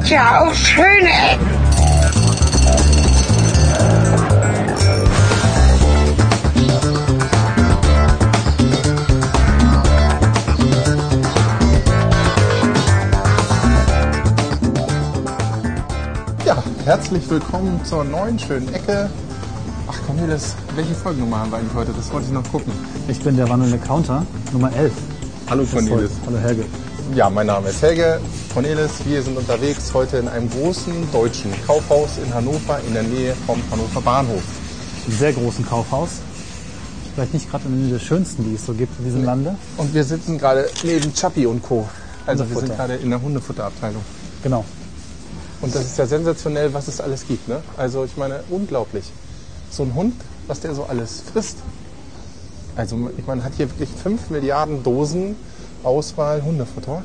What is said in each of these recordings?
gibt ja auch schöne Ecken. Ja, herzlich willkommen zur neuen schönen Ecke. Ach Cornelis, welche Folgennummer haben wir eigentlich heute? Das wollte ich noch gucken. Ich bin der wandelnde Counter, Nummer 11. Hallo heute. Hallo Helge. Ja, mein Name ist Helge. Cornelis, wir sind unterwegs heute in einem großen deutschen Kaufhaus in Hannover in der Nähe vom Hannover Bahnhof. Im sehr großen Kaufhaus. Vielleicht nicht gerade eine der schönsten, die es so gibt in diesem Lande. Und wir sitzen gerade neben Chappi und Co. Also wir sind gerade in der Hundefutterabteilung. Genau. Und das ist ja sensationell, was es alles gibt. Ne? Also ich meine, unglaublich. So ein Hund, was der so alles frisst. Also ich meine, hat hier wirklich 5 Milliarden Dosen Auswahl Hundefutter.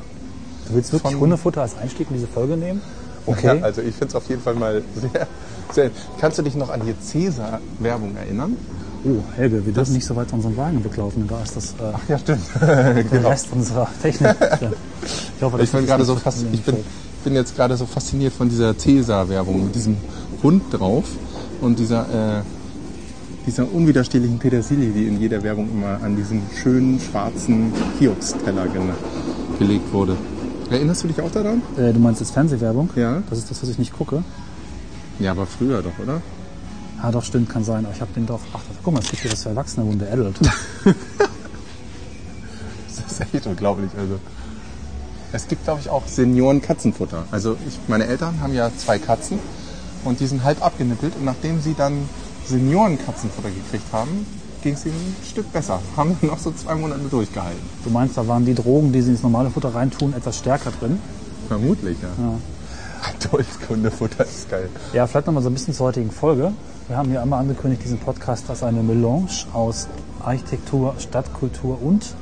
Du willst wirklich Hundefutter als Einstieg in diese Folge nehmen? Okay. Ja, also ich finde es auf jeden Fall mal sehr, sehr... Kannst du dich noch an die Cäsar-Werbung erinnern? Oh, Helge, wir dürfen nicht so weit unseren Wagen weglaufen. Da ist das äh, Ja, stimmt. der Rest unserer Technik. Ich hoffe, Ich bin gerade so fast, ich bin, bin jetzt gerade so fasziniert von dieser Cäsar-Werbung mit diesem Hund drauf und dieser, äh, dieser unwiderstehlichen Petersilie, die in jeder Werbung immer an diesen schönen schwarzen Kiosk-Teller ge gelegt wurde. Erinnerst du dich auch daran? Äh, du meinst jetzt Fernsehwerbung? Ja. Das ist das, was ich nicht gucke. Ja, aber früher doch, oder? Ah, doch, stimmt, kann sein. Aber ich habe den doch. Ach, guck mal, es gibt hier das für erwachsene Hunde, Adult. Das ist echt unglaublich. Also. Es gibt, glaube ich, auch Senioren-Katzenfutter. Also ich, meine Eltern haben ja zwei Katzen und die sind halb abgenippelt. Und nachdem sie dann Senioren-Katzenfutter gekriegt haben, ging es ihnen ein Stück besser. Haben noch so zwei Monate durchgehalten. Du meinst, da waren die Drogen, die sie ins normale Futter reintun, etwas stärker drin? Vermutlich, ja. Dolchkundefutter ist geil. Ja, vielleicht nochmal so ein bisschen zur heutigen Folge. Wir haben hier einmal angekündigt, diesen Podcast als eine Melange aus Architektur, Stadtkultur und,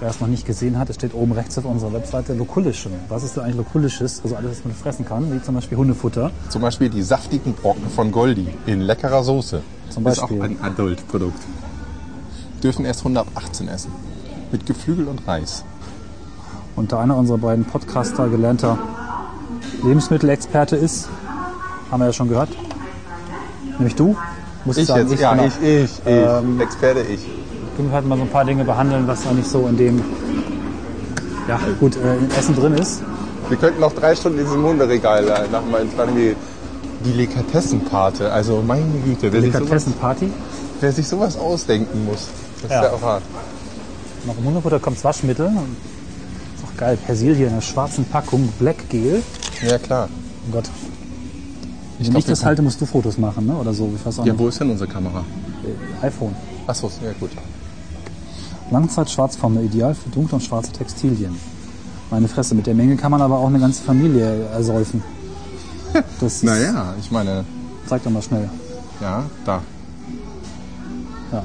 wer es noch nicht gesehen hat, es steht oben rechts auf unserer Webseite, Lokulischem. Was ist denn eigentlich Lokulisches? Also alles, was man fressen kann, wie zum Beispiel Hundefutter. Zum Beispiel die saftigen Brocken von Goldi in leckerer Soße. Zum Ist Beispiel. auch ein Adult-Produkt. Dürfen erst 118 essen. Mit Geflügel und Reis. Und da einer unserer beiden Podcaster gelernter Lebensmittelexperte ist, haben wir ja schon gehört. Nämlich du. Muss ich, Ich sagen, jetzt, ja, genau. ich, ich, ich. Ähm, Experte ich. Wir können halt mal so ein paar Dinge behandeln, was eigentlich so in dem, ja gut, äh, Essen drin ist. Wir könnten noch drei Stunden in diesem Hunderegal äh, nach mal ins die Delikatessenpate. Also meine Güte, wer Delikatessenparty. wer sich sowas ausdenken muss, das Ja. ist ja auch hart. Nach dem Hundefutter kommt Waschmittel. Ist auch geil. Persilien in einer schwarzen Packung, Black Gel. Ja klar. Oh Gott. Ich Wenn glaub, ich das wir- halte, musst du Fotos machen, ne? Oder so. Ich weiß auch Ja, nicht. wo ist denn unsere Kamera? iPhone. Achso, ja gut. Langzeit-Schwarzformel, ideal für dunkle und schwarze Textilien. Meine Fresse, mit der Menge kann man aber auch eine ganze Familie ersäufen. Das ist, Naja, ich meine, Zeig doch mal schnell. ja, da. Ja.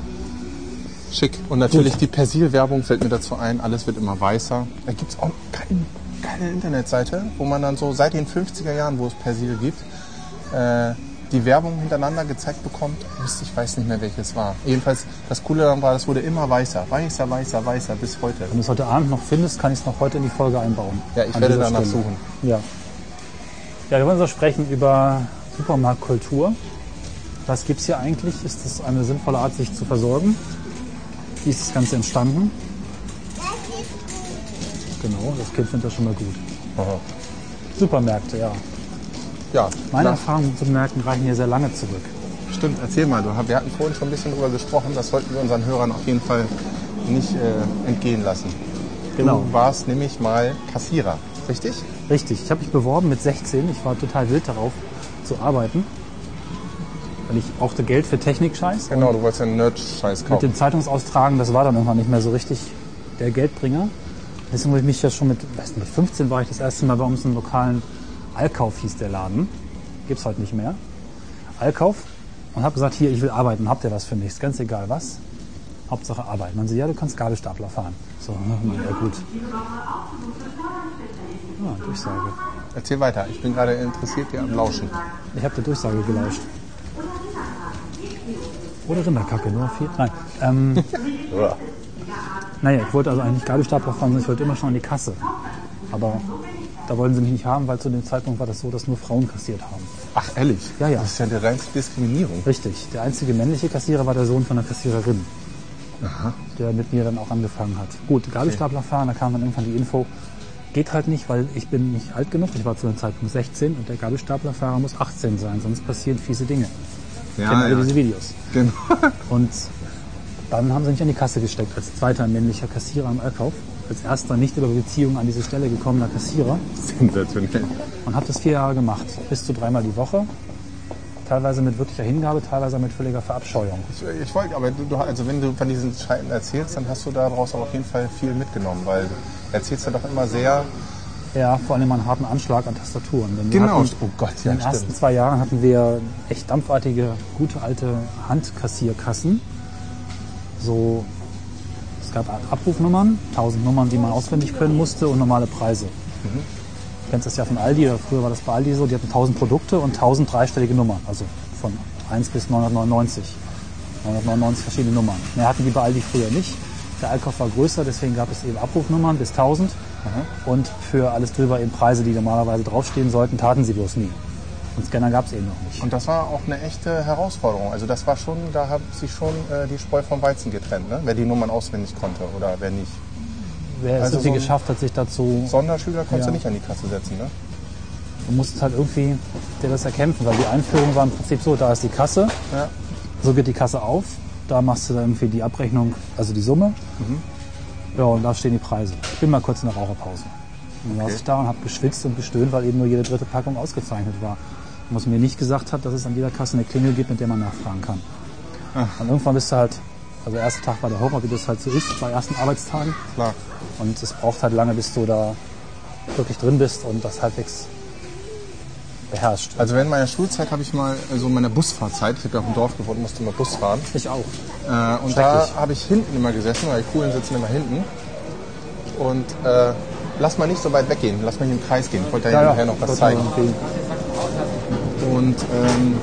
Schick. Und natürlich die Persil-Werbung fällt mir dazu ein. Alles wird immer weißer. Da gibt es auch kein, keine Internetseite, wo man dann so seit den 50er Jahren, wo es Persil gibt, äh, die Werbung hintereinander gezeigt bekommt. Ich weiß nicht mehr, welches war. Jedenfalls, das Coole daran war, das wurde immer weißer. Weißer, weißer, weißer bis heute. Wenn du es heute Abend noch findest, kann ich es noch heute in die Folge einbauen. Ja, ich werde danach Stelle. suchen. Ja. Ja, wir wollen so sprechen über Supermarktkultur. Was gibt es hier eigentlich? Ist das eine sinnvolle Art, sich zu versorgen? Wie ist das Ganze entstanden? Genau, das Kind findet das schon mal gut. Aha. Supermärkte, ja. Ja, Meine Erfahrungen mit Supermärkten reichen hier sehr lange zurück. stimmt. Erzähl mal. Du, wir hatten vorhin schon ein bisschen drüber gesprochen. Das sollten wir unseren Hörern auf jeden Fall nicht äh, entgehen lassen. Genau. Du warst nämlich mal Kassierer, richtig? Richtig, ich habe mich beworben mit 16. Ich war total wild darauf zu arbeiten. Weil ich brauchte Geld für Technikscheiß. Genau, du wolltest ja einen Nerd-Scheiß Mit kaufen. dem Zeitungsaustragen, das war dann irgendwann nicht mehr so richtig der Geldbringer. Deswegen habe ich mich ja schon mit, weiß nicht, 15 war ich das erste Mal bei uns im lokalen Allkauf, hieß der Laden. Gibt's heute nicht mehr. Allkauf. Und habe gesagt, hier, ich will arbeiten, habt ihr was für mich? Ist ganz egal was. Hauptsache Arbeit. Man sagt, ja, du kannst Gabelstapler fahren. So, ne, ja gut. Ah, Durchsage. Erzähl weiter. Ich bin gerade interessiert hier am Lauschen. Ich habe der Durchsage gelauscht. Oder Rinderkacke, nur viel. Nein. Ähm, naja, ich wollte also eigentlich Gabelstapler fahren, sondern ich wollte immer schon an die Kasse. Aber Da wollten sie mich nicht haben, weil zu dem Zeitpunkt war das so, dass nur Frauen kassiert haben. Ach, ehrlich? Ja, ja. Das ist ja eine reinste Diskriminierung. Richtig. Der einzige männliche Kassierer war der Sohn von der Kassiererin, der mit mir dann auch angefangen hat. Gut, Gabelstapler fahren, da kam dann irgendwann die Info, geht halt nicht, weil ich bin nicht alt genug. Ich war zu dem Zeitpunkt 16 und der Gabelstaplerfahrer muss 18 sein, sonst passieren fiese Dinge. Ja, Kennen ja. diese Videos. Genau. Und dann haben sie mich an die Kasse gesteckt, als zweiter männlicher Kassierer im Einkauf. Als erster nicht über Beziehung an diese Stelle gekommener Kassierer. Sensationell. Und habe das vier Jahre gemacht. Bis zu dreimal die Woche. Teilweise mit wirklicher Hingabe, teilweise mit völliger Verabscheuung. Ich, ich wollte, aber du, du, also wenn du von diesen Scheinen erzählst, dann hast du daraus auch auf jeden Fall viel mitgenommen, weil du erzählst ja doch immer sehr. Ja, vor allem einen harten Anschlag an Tastaturen. Denn Genau. hatten- Oh Gott, In ja, den ersten stimmt. zwei Jahren hatten wir echt dampfartige, gute alte Handkassierkassen. So, gab Abrufnummern, 1000 Nummern, die man auswendig können musste und normale Preise. Mhm. Du kennst das ja von Aldi, oder früher war das bei Aldi so, die hatten 1000 Produkte und 1000 dreistellige Nummern, also von 1 bis 999. 999 verschiedene Nummern. Mehr hatten die bei Aldi früher nicht. Der Einkauf war größer, deswegen gab es eben Abrufnummern bis 1000 und für alles drüber eben Preise, die normalerweise draufstehen sollten, taten sie bloß nie. Und Scanner gab es eben noch nicht. Und das war auch eine echte Herausforderung. Also das war schon, da hat sich schon äh, die Spreu vom Weizen getrennt, ne? wer die Nummern auswendig konnte oder wer nicht. Wer es Also irgendwie so geschafft hat, sich dazu, Sonderschüler konntest Ja. du nicht an die Kasse setzen, ne? du musstest halt irgendwie dir das erkämpfen, weil die Einführung war im Prinzip so, da ist die Kasse, Ja. so geht die Kasse auf, da machst du dann irgendwie die Abrechnung, also die Summe. Mhm. Ja, und da stehen die Preise. Ich bin mal kurz in der Raucherpause. Und dann saß ich da und habe geschwitzt und gestöhnt, weil eben nur jede dritte Packung ausgezeichnet war. Was mir nicht gesagt hat, dass es an jeder Kasse eine Klingel gibt, mit der man nachfragen kann. Ah. Und irgendwann bist du halt, also der erste Tag war der Horror, wie das halt so ist, bei ersten Arbeitstagen. Klar. Und es braucht halt lange, bis du da wirklich drin bist und das halbwegs beherrscht. Also während meiner Schulzeit habe ich mal, also in meiner Busfahrzeit, ich habe ja auf dem Dorf gewohnt, musste immer Bus fahren. Ich auch. Äh, und da habe ich hinten immer gesessen, weil die Coolen sitzen immer hinten. Und äh, lass mal nicht so weit weggehen, lass mal hier im Kreis gehen. Ich wollte ja, nachher noch was zeigen. Und ähm,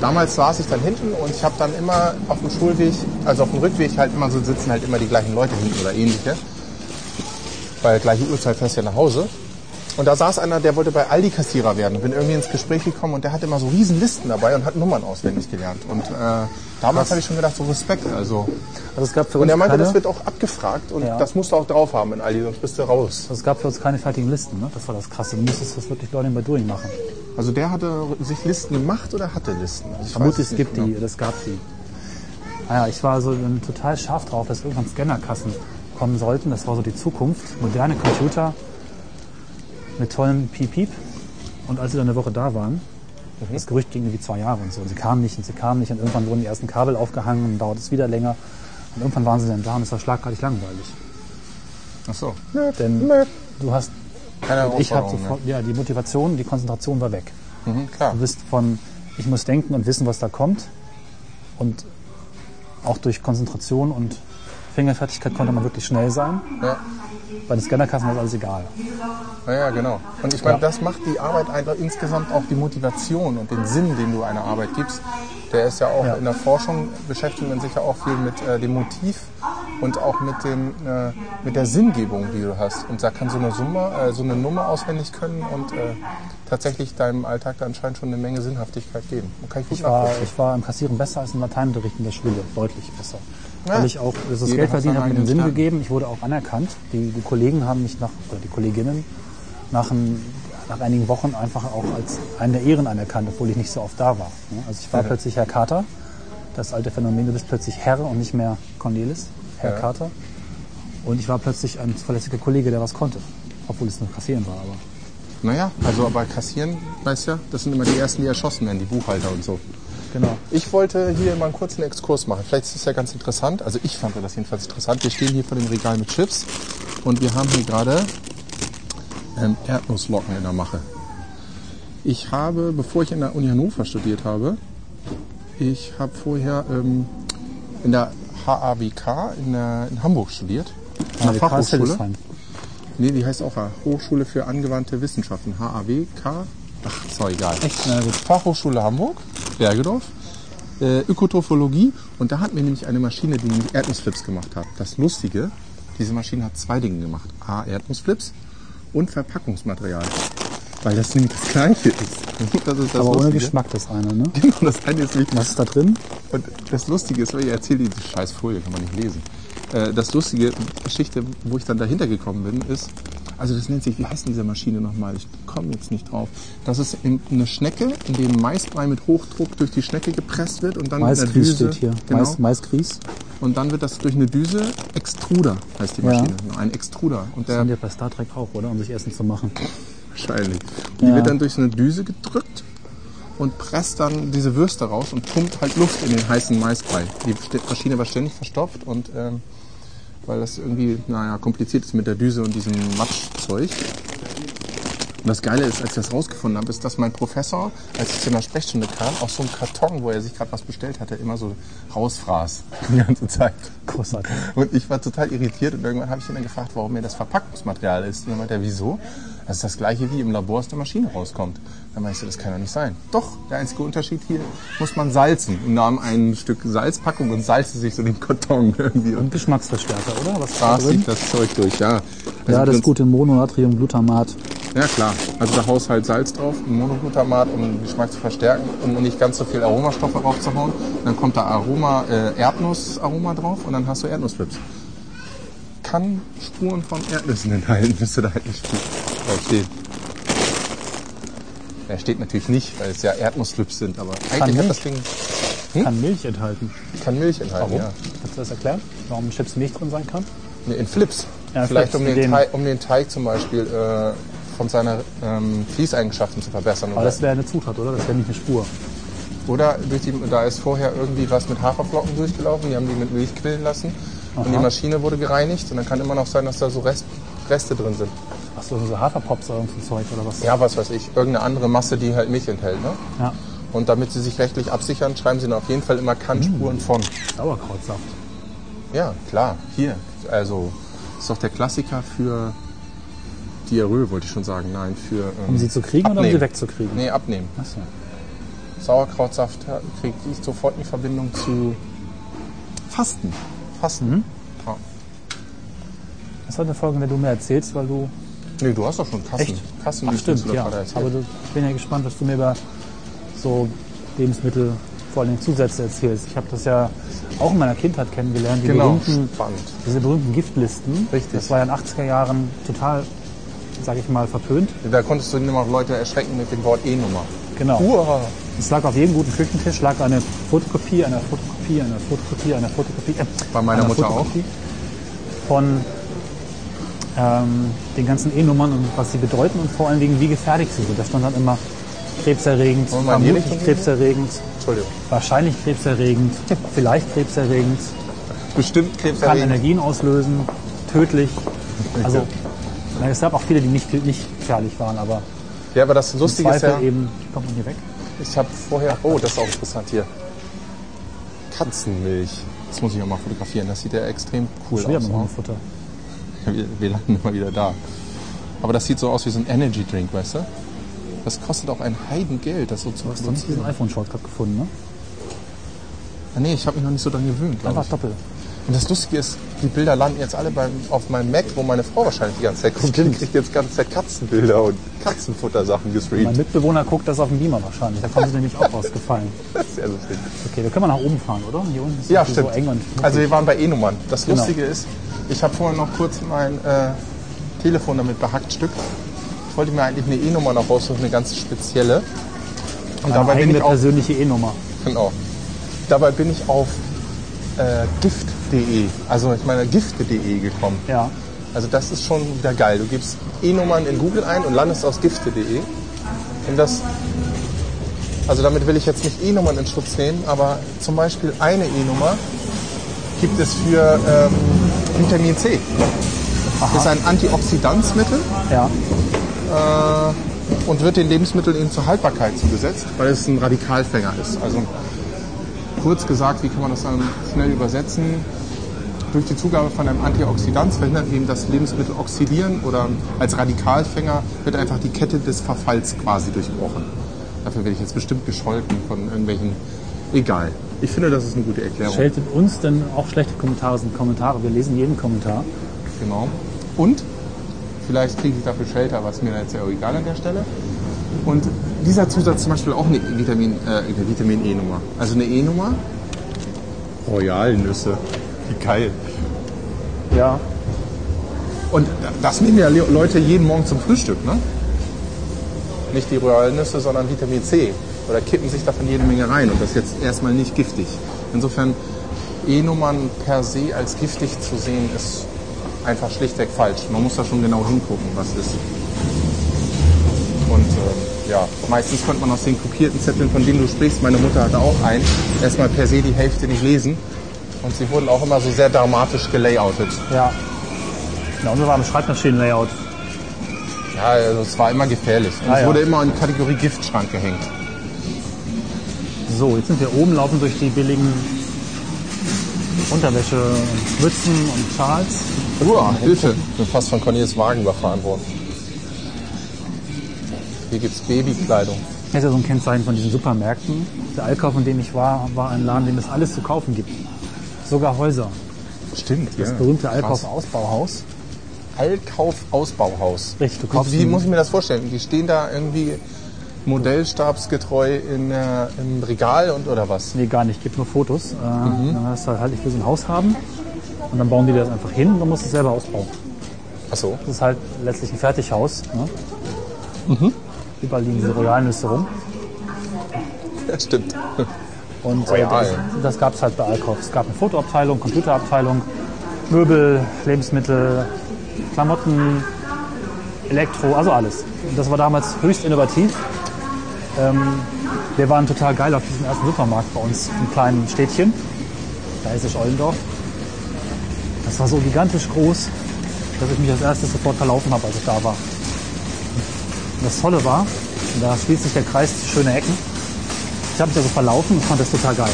damals saß ich dann hinten und ich habe dann immer auf dem Schulweg, also auf dem Rückweg halt immer so sitzen halt immer die gleichen Leute hinten oder ähnliche. Weil gleiche Uhrzeit fährst du ja nach Hause. Und da saß einer, der wollte bei Aldi Kassierer werden. Ich bin irgendwie ins Gespräch gekommen und der hatte immer so riesen Listen dabei und hat Nummern auswendig gelernt. Und äh, damals habe ich schon gedacht, so Respekt. Also. Also es gab für Und uns er meinte, keine, das wird auch abgefragt und Ja. das musst du auch drauf haben in Aldi, sonst bist du raus. also es gab für uns keine fertigen Listen. Ne? Das war das Krasse. Du musstest das wirklich Learning by Doing machen. Also der hatte sich Listen gemacht oder hatte Listen? Also Vermutlich es gibt genau. die, das gab die. Naja, ich war so total scharf drauf, dass irgendwann Scannerkassen kommen sollten. Das war so die Zukunft. Moderne Computer mit tollem Piep-Piep. Und als sie dann eine Woche da waren, Mhm. das Gerücht ging irgendwie zwei Jahre und so. Und sie kamen nicht und sie kamen nicht. Und irgendwann wurden die ersten Kabel aufgehangen und dann dauert es wieder länger. Und irgendwann waren sie dann da und es war schlagartig langweilig. Ach so. Denn Nö. du hast, Keine ich habe sofort, ja, die Motivation, die Konzentration war weg. Mhm, klar. Du bist von, ich muss denken und wissen, was da kommt. Und auch durch Konzentration und Fingerfertigkeit konnte man wirklich schnell sein. Ja. Bei den Scannerkassen war alles egal. Ja, ja, genau. Und ich meine, Ja. das macht die Arbeit einfach insgesamt auch die Motivation und den Sinn, den du einer Arbeit gibst. Der ist ja auch Ja. in der Forschung beschäftigt man sich ja auch viel mit äh, dem Motiv und auch mit dem äh, mit der Sinngebung, die du hast. Und da kann so eine Summe, äh, so eine Nummer auswendig können und äh, tatsächlich deinem Alltag da anscheinend schon eine Menge Sinnhaftigkeit geben. Und kann ich gut Ich war, ich war im Kassieren besser als im Lateinunterricht in der Schule, deutlich besser. Ja. Weil ich auch, das Jeder Geld verdient hat mir den Sinn Stern. gegeben. Ich wurde auch anerkannt. Die, die Kollegen haben mich nach, oder die Kolleginnen nach, ein, nach einigen Wochen einfach auch als einen der Ehren anerkannt, obwohl ich nicht so oft da war. Also ich war Ja. plötzlich Herr Carter. Das alte Phänomen, du bist plötzlich Herr und nicht mehr Cornelis, Herr Ja. Carter. Und ich war plötzlich ein verlässlicher Kollege, der was konnte. Obwohl es nur Kassieren war, aber. Naja, also aber kassieren, weißt ja, das sind immer die ersten, die erschossen werden, die Buchhalter und so. Genau. Ich wollte hier mal einen kurzen Exkurs machen. Vielleicht ist es ja ganz interessant. Also ich fand das jedenfalls interessant. Wir stehen hier vor dem Regal mit Chips und wir haben hier gerade ähm, Erdnusslocken in der Mache. Ich habe, bevor ich in der Uni Hannover studiert habe, ich habe vorher ähm, in der HAWK in, der, in Hamburg studiert. In der Fachhochschule. Nee, die heißt auch Hochschule für angewandte Wissenschaften. HAWK. Ach, ist auch egal. Echt? Na gut. Fachhochschule Hamburg, Bergedorf, äh, Ökotrophologie. Und da hatten wir nämlich eine Maschine, die nämlich Erdnussflips gemacht hat. Das Lustige, diese Maschine hat zwei Dinge gemacht. A, Erdnussflips und Verpackungsmaterial. Weil das nämlich das Gleiche ist. Das ist das Aber ohne Lustige. Geschmack das eine, ne? Genau, das eine ist nicht Was ist da drin? und das Lustige ist, weil ich erzähle diese scheiß Folie, kann man nicht lesen. Äh, Das lustige Geschichte, wo ich dann dahinter gekommen bin, ist, also das nennt sich, wie heißt denn diese Maschine nochmal? Ich komme jetzt nicht drauf. Das ist in- eine Schnecke, in dem Maisbrei mit Hochdruck durch die Schnecke gepresst wird und dann mit einer Maisgrieß Düse. steht hier. Genau, Mais, Maisgrieß. und dann wird das durch eine Düse Extruder, heißt die Ja. Maschine. Ein Extruder. Und der Sind ja bei Star Trek auch, oder? Um sich Essen zu machen. Wahrscheinlich. Die Ja. wird dann durch so eine Düse gedrückt und presst dann diese Würste raus und pumpt halt Luft in den heißen Maisbrei. Die Maschine war ständig verstopft und ähm, weil das irgendwie, naja, kompliziert ist mit der Düse und diesem Matschzeug. Und das Geile ist, als ich das rausgefunden habe, ist, dass mein Professor, als ich zu einer Sprechstunde kam, aus so einem Karton, wo er sich gerade was bestellt hatte, immer so rausfraß die ganze Zeit. Großartig. Und ich war total irritiert und irgendwann habe ich ihn dann gefragt, warum mir das Verpackungsmaterial ist. Und dann meinte er, wieso? Das ist das gleiche wie im Labor aus der Maschine rauskommt. Dann ich so, das kann doch nicht sein. Doch, der einzige Unterschied hier muss man salzen. Und nahm ein Stück Salzpackung und salzte sich so den Karton irgendwie. Und Geschmacksverstärker, oder? Was da sich das Zeug durch, ja. Also Ja, das gute Mononatriumglutamat. Ja klar, also da haust halt Salz drauf, Monoglutamat, um den Geschmack zu verstärken, um nicht ganz so viel Aromastoffe raufzuhauen. Dann kommt da Aroma, äh, Erdnussaroma drauf und dann hast du Erdnussflips. Kann Spuren von Erdnüssen enthalten, müsste da halt nicht drauf stehen. Ja, steht natürlich nicht, weil es ja Erdnussflips sind, aber eigentlich hat das Ding Kann Milch enthalten. kann Milch enthalten. Ja. Kannst du das erklären? Warum in Chips Milch drin sein kann? Nee, in Flips. Ja, Vielleicht Flips, um den, Teig, um den Teig zum Beispiel äh, von seiner ähm, Fließeigenschaften zu verbessern. Aber das wäre eine Zutat, oder? Das wäre nicht eine Spur. Oder durch die, da ist vorher irgendwie was mit Haferflocken durchgelaufen, die haben die mit Milch quillen lassen und die Aha. Maschine wurde gereinigt und dann kann immer noch sein, dass da so Rest, Reste drin sind. Achso, so Haferpops oder so Zeug oder was? Ja, was weiß ich, irgendeine andere Masse, die halt Milch enthält. Ne? Ja. Und damit sie sich rechtlich absichern, schreiben sie dann auf jeden Fall immer Kannspuren von. Sauerkrautsaft. Ja, klar, hier. Also, ist doch der Klassiker für Diarrhoe, wollte ich schon sagen. Nein, für. Ähm, Um sie zu kriegen oder um abnehmen. sie wegzukriegen? Nee, abnehmen. Achso. Sauerkrautsaft kriegt die sofort die Verbindung zu Fasten. Fasten. Mhm. Ja. Das ist eine Folge, in der du mir erzählst, weil du. Nee, du hast doch schon Kassen. Echt? Kassen, Ach, stimmt, ja. Aber du, ich bin ja gespannt, was du mir über so Lebensmittel, vor allem Zusätze erzählst. Ich habe das ja auch in meiner Kindheit kennengelernt, die genau, berühmten spannend. diese berühmten Giftlisten. Richtig. Das war ja in den 80er Jahren total, sage ich mal, verpönt. Da konntest du immer Leute erschrecken mit dem Wort E-Nummer. Genau. Uah. Es lag auf jedem guten Küchentisch lag eine Fotokopie, eine Fotokopie, eine Fotokopie, eine Fotokopie. Äh, Bei meiner einer Mutter auch. Fotokopie Von ähm, den ganzen E-Nummern und was sie bedeuten und vor allen Dingen, wie gefährlich sie sind. Da stand dann immer krebserregend, vermutlich krebserregend, wahrscheinlich krebserregend, vielleicht krebserregend, Bestimmt kann krebserregend. Energien auslösen, tödlich. Also na, es gab auch viele, die nicht, nicht gefährlich waren, aber Ja, aber das Lustige ist ja, eben, kommt man hier weg. ich habe vorher, oh, das ist auch interessant hier. Katzenmilch. Das muss ich auch mal fotografieren. Das sieht ja extrem cool Schwer aus. mit auch. Hundefutter. Wir, landen immer wieder da. Aber das sieht so aus wie so ein Energy Drink, weißt du? Das kostet auch ein Heidengeld, das so zu Du hast nicht diesen iPhone-Shortcut gefunden, ne? Ah, Nee, ich habe mich noch nicht so dran gewöhnt, Einfach ich. doppelt. Und das Lustige ist, die Bilder landen jetzt alle beim, auf meinem Mac, wo meine Frau wahrscheinlich die ganze Zeit guckt. Die kriegt jetzt ganze Zeit Katzenbilder und Katzenfuttersachen Mein gestreamt. Mitbewohner guckt das auf dem Beamer wahrscheinlich. Da kommen sie nämlich auch rausgefallen. Das ist sehr lustig. Okay, wir können mal nach oben fahren, oder? Hier unten ist Ja, es stimmt. so eng und Also wir waren bei E-Nummern. Das Genau. Lustige ist, ich habe vorher noch kurz mein äh, Telefon damit behackt Stück. Ich wollte mir eigentlich eine E-Nummer noch raussuchen, eine ganz spezielle. Und eine dabei bin eigene ich auf persönliche E-Nummer. Genau. Dabei bin ich auf äh, gift.de, also ich meine gifte.de gekommen. Ja. Also das ist schon wieder geil. Du gibst E-Nummern in Google ein und landest aus gifte.de. Und das, also damit will ich jetzt nicht E-Nummern in Schutz nehmen, aber zum Beispiel eine E-Nummer gibt es für ähm, Vitamin C. Das ist ein Antioxidanzmittel Ja. und wird den Lebensmitteln eben zur Haltbarkeit zugesetzt, weil es ein Radikalfänger ist. Also kurz gesagt, wie kann man das dann schnell übersetzen? Durch die Zugabe von einem Antioxidant verhindert eben das Lebensmittel oxidieren oder als Radikalfänger wird einfach die Kette des Verfalls quasi durchbrochen. Dafür werde ich jetzt bestimmt gescholten von irgendwelchen. Egal. Ich finde, das ist eine gute Erklärung. Scheltet uns denn auch schlechte Kommentare sind Kommentare. Wir lesen jeden Kommentar. Genau. Und Vielleicht kriege ich dafür Shelter, was mir jetzt ja auch egal an der Stelle. Und dieser Zusatz zum Beispiel auch eine Vitamin, äh, eine Vitamin E-Nummer. Also eine E-Nummer. Royalnüsse. Wie geil. Ja. Und das nehmen ja Le- Leute jeden Morgen zum Frühstück, ne? Nicht die Royalnüsse, sondern Vitamin C. Oder kippen sich davon jede Menge rein. Und das ist jetzt erstmal nicht giftig. Insofern E-Nummern per se als giftig zu sehen, ist einfach schlichtweg falsch. Man muss da schon genau hingucken, was ist. Und ähm, ja, meistens konnte man aus den kopierten Zetteln, von denen du sprichst, meine Mutter hatte auch einen, erstmal per se die Hälfte nicht lesen. Und sie wurden auch immer so sehr dramatisch gelayoutet. Ja. Und wir waren im Schreibmaschinen-Layout. Ja, also es war immer gefährlich. Und Ah, es ja. wurde immer in die Kategorie Giftschrank gehängt. So, jetzt sind wir oben, laufen durch die billigen Unterwäsche Mützen und Schals. Uah, Hilfe. Ich bin fast von Cornelis Wagen überfahren worden. Hier gibt's Babykleidung. Das ist ja so ein Kennzeichen von diesen Supermärkten. Der Allkauf, in dem ich war, war ein Laden, in dem es alles zu kaufen gibt. Sogar Häuser. Stimmt, Das berühmte Allkauf-Ausbauhaus. Allkauf-Ausbauhaus. Richtig, du kaufst Wie, wie ein- muss ich mir das vorstellen? Die stehen da irgendwie modellstabsgetreu in, der- im Regal und oder was? Nee, gar nicht. Gibt nur Fotos. Äh, Dann hast du halt, ich will so ein Haus haben. Und dann bauen die das einfach hin und dann musst du es selber ausbauen. Ach so. Das ist halt letztlich ein Fertighaus. Ne? Überall liegen diese Royalnüsse rum. Ja, stimmt. Und äh, das, das gab es halt bei Allkauf. Es gab eine Fotoabteilung, Computerabteilung, Möbel, Lebensmittel, Klamotten, Elektro, also alles. Und das war damals höchst innovativ. Ähm, wir waren total geil auf diesem ersten Supermarkt bei uns im kleinen Städtchen, Geisisch-Ollendorf. Das war so gigantisch groß, dass ich mich als erstes sofort verlaufen habe, als ich da war. Und das Tolle war, und da schließt sich der Kreis zu schöne Ecken, ich habe mich also verlaufen und fand das total geil.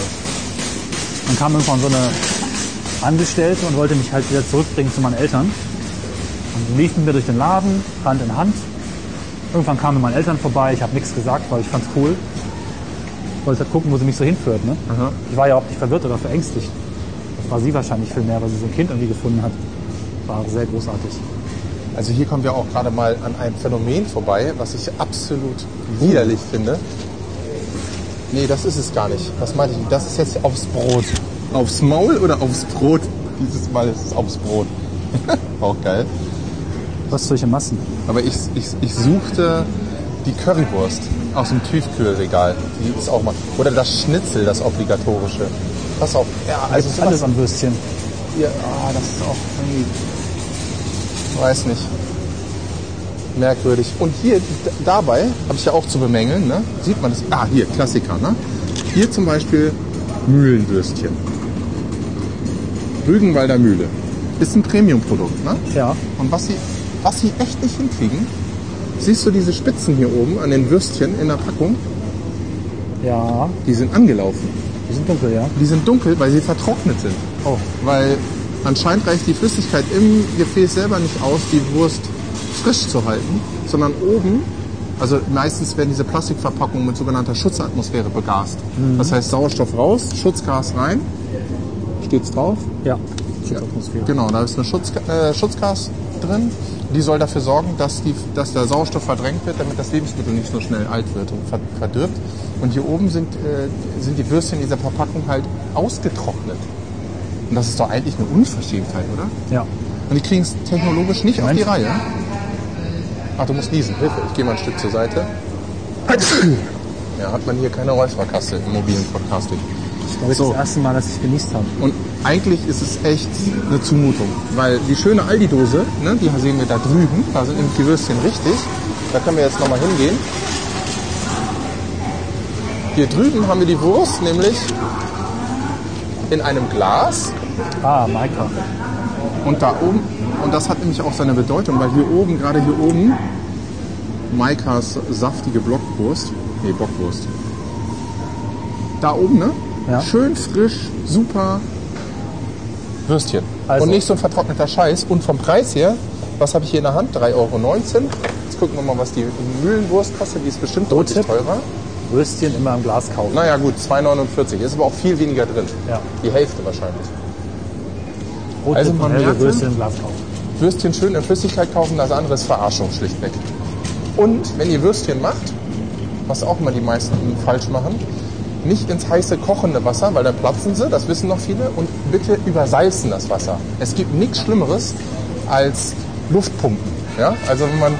Dann kam irgendwann so eine Angestellte und wollte mich halt wieder zurückbringen zu meinen Eltern. Und lief mit mir durch den Laden, Hand in Hand. Irgendwann kamen meine Eltern vorbei, ich habe nichts gesagt, weil ich fand's cool. Wollte halt gucken, wo sie mich so hinführt. Ne? Ich war ja auch nicht verwirrt oder verängstigt. Das war sie wahrscheinlich viel mehr, weil sie so ein Kind irgendwie gefunden hat. War sehr großartig. Also hier kommen wir auch gerade mal an einem Phänomen vorbei, was ich absolut widerlich finde. Nee, das ist es gar nicht. Was meinte ich? Das ist jetzt aufs Brot. Aufs Maul oder aufs Brot? Dieses Mal ist es aufs Brot. auch geil. Was solche Massen? Aber ich, ich, ich suchte die Currywurst aus dem Tiefkühlregal. Die ist auch mal. Oder das Schnitzel, das obligatorische. Pass auf. Ja, also alles am Würstchen. Hier, ah, das ist auch irgendwie. Weiß nicht. Merkwürdig. Und hier, dabei, habe ich ja auch zu bemängeln, ne? sieht man das. Ah, hier, Klassiker. Ne? Hier zum Beispiel Mühlenwürstchen. Rügenwalder Mühle. Ist ein Premium-Produkt. Ne? Ja. Und was sie, was sie echt nicht hinkriegen, siehst du diese Spitzen hier oben an den Würstchen in der Packung? Ja. Die sind angelaufen. Die sind dunkel, ja. Die sind dunkel, weil sie vertrocknet sind. Oh. Weil anscheinend reicht die Flüssigkeit im Gefäß selber nicht aus, die Wurst frisch zu halten, sondern oben, also meistens werden diese Plastikverpackungen mit sogenannter Schutzatmosphäre begast. Das heißt Sauerstoff raus, Schutzgas rein, steht's drauf? Ja. Schutzatmosphäre. Genau, da ist eine Schutz, äh, Schutzgas drin. Die soll dafür sorgen, dass, die, dass der Sauerstoff verdrängt wird, damit das Lebensmittel nicht so schnell alt wird und ver- verdirbt. Und hier oben sind, äh, sind die Würstchen in dieser Verpackung halt ausgetrocknet. Und das ist doch eigentlich eine Unverschämtheit, oder? Ja. Und die kriegen es technologisch nicht auf Moment. die Reihe. Ach, du musst niesen. Hilfe, ich gehe mal ein Stück zur Seite. Ja, hat man hier keine Räusperkaste im mobilen Podcasting. Das ist So. das erste Mal, dass ich genießt habe. Und eigentlich ist es echt eine Zumutung, weil die schöne Aldi-Dose, ne, die sehen wir da drüben, da sind nämlich die Würstchen richtig. Da können wir jetzt nochmal hingehen. Hier drüben haben wir die Wurst, nämlich in einem Glas Ah, Maika. und da oben, und das hat nämlich auch seine Bedeutung, weil hier oben, gerade hier oben, Maikas saftige Blockwurst, nee, Bockwurst. Da oben, ne? Ja. Schön frisch, super Würstchen. Also- Und nicht so ein vertrockneter Scheiß. Und vom Preis her, was habe ich hier in der Hand? 3,19 Euro. Jetzt gucken wir mal, was die Mühlenwurst kostet. Die ist bestimmt deutlich teurer. Würstchen immer im Glas kaufen. Naja gut, 2,49. Ist aber auch viel weniger drin. Ja. Die Hälfte wahrscheinlich. Rote Also man Würstchen im Glas kaufen. Würstchen schön in Flüssigkeit kaufen, das andere ist Verarschung schlichtweg. Und wenn ihr Würstchen macht, was auch immer die meisten falsch machen, nicht ins heiße kochende Wasser, weil dann platzen sie, das wissen noch viele, und bitte übersalzen das Wasser. Es gibt nichts Schlimmeres als Luftpumpen. Ja? Also wenn man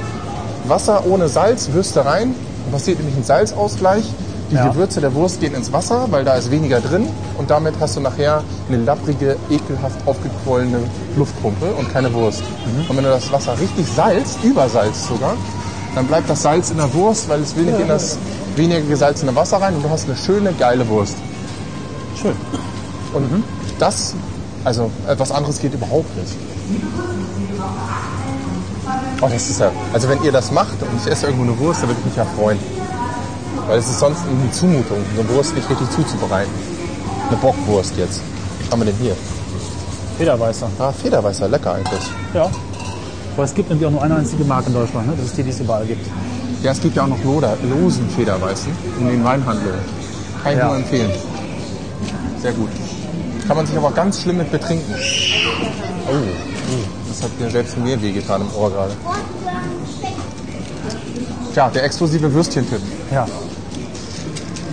Wasser ohne Salz, Würste rein, dann passiert nämlich ein Salzausgleich. Die Ja. Gewürze der Wurst gehen ins Wasser, weil da ist weniger drin und damit hast du nachher eine lapprige, ekelhaft aufgequollene Luftpumpe und keine Wurst. Und wenn du das Wasser richtig salzt, übersalzt sogar, dann bleibt das Salz in der Wurst, weil es will nicht in das weniger gesalzene Wasser rein und du hast eine schöne, geile Wurst. Schön. Und das, also etwas anderes geht überhaupt nicht. Oh, das ist ja, also wenn ihr das macht und ich esse irgendwo eine Wurst, dann würde ich mich ja freuen. Weil es ist sonst eine Zumutung, so eine Wurst nicht richtig zuzubereiten. Eine Bockwurst jetzt. Was haben wir denn hier? Federweißer. Ah, Federweißer, lecker eigentlich. Ja. Aber es gibt nämlich auch nur eine einzige Marke in Deutschland. Ne? Das ist die, die es überall gibt. Ja, es gibt ja auch noch Loder, losen Federweißen in den Weinhandlungen. Kann ich Ja. nur empfehlen. Sehr gut. Kann man sich aber ganz schlimm mit betrinken. Oh, oh, das hat mir selbst mir wehgetan im Ohr gerade. Tja, der exklusive Würstchentipp. Ja.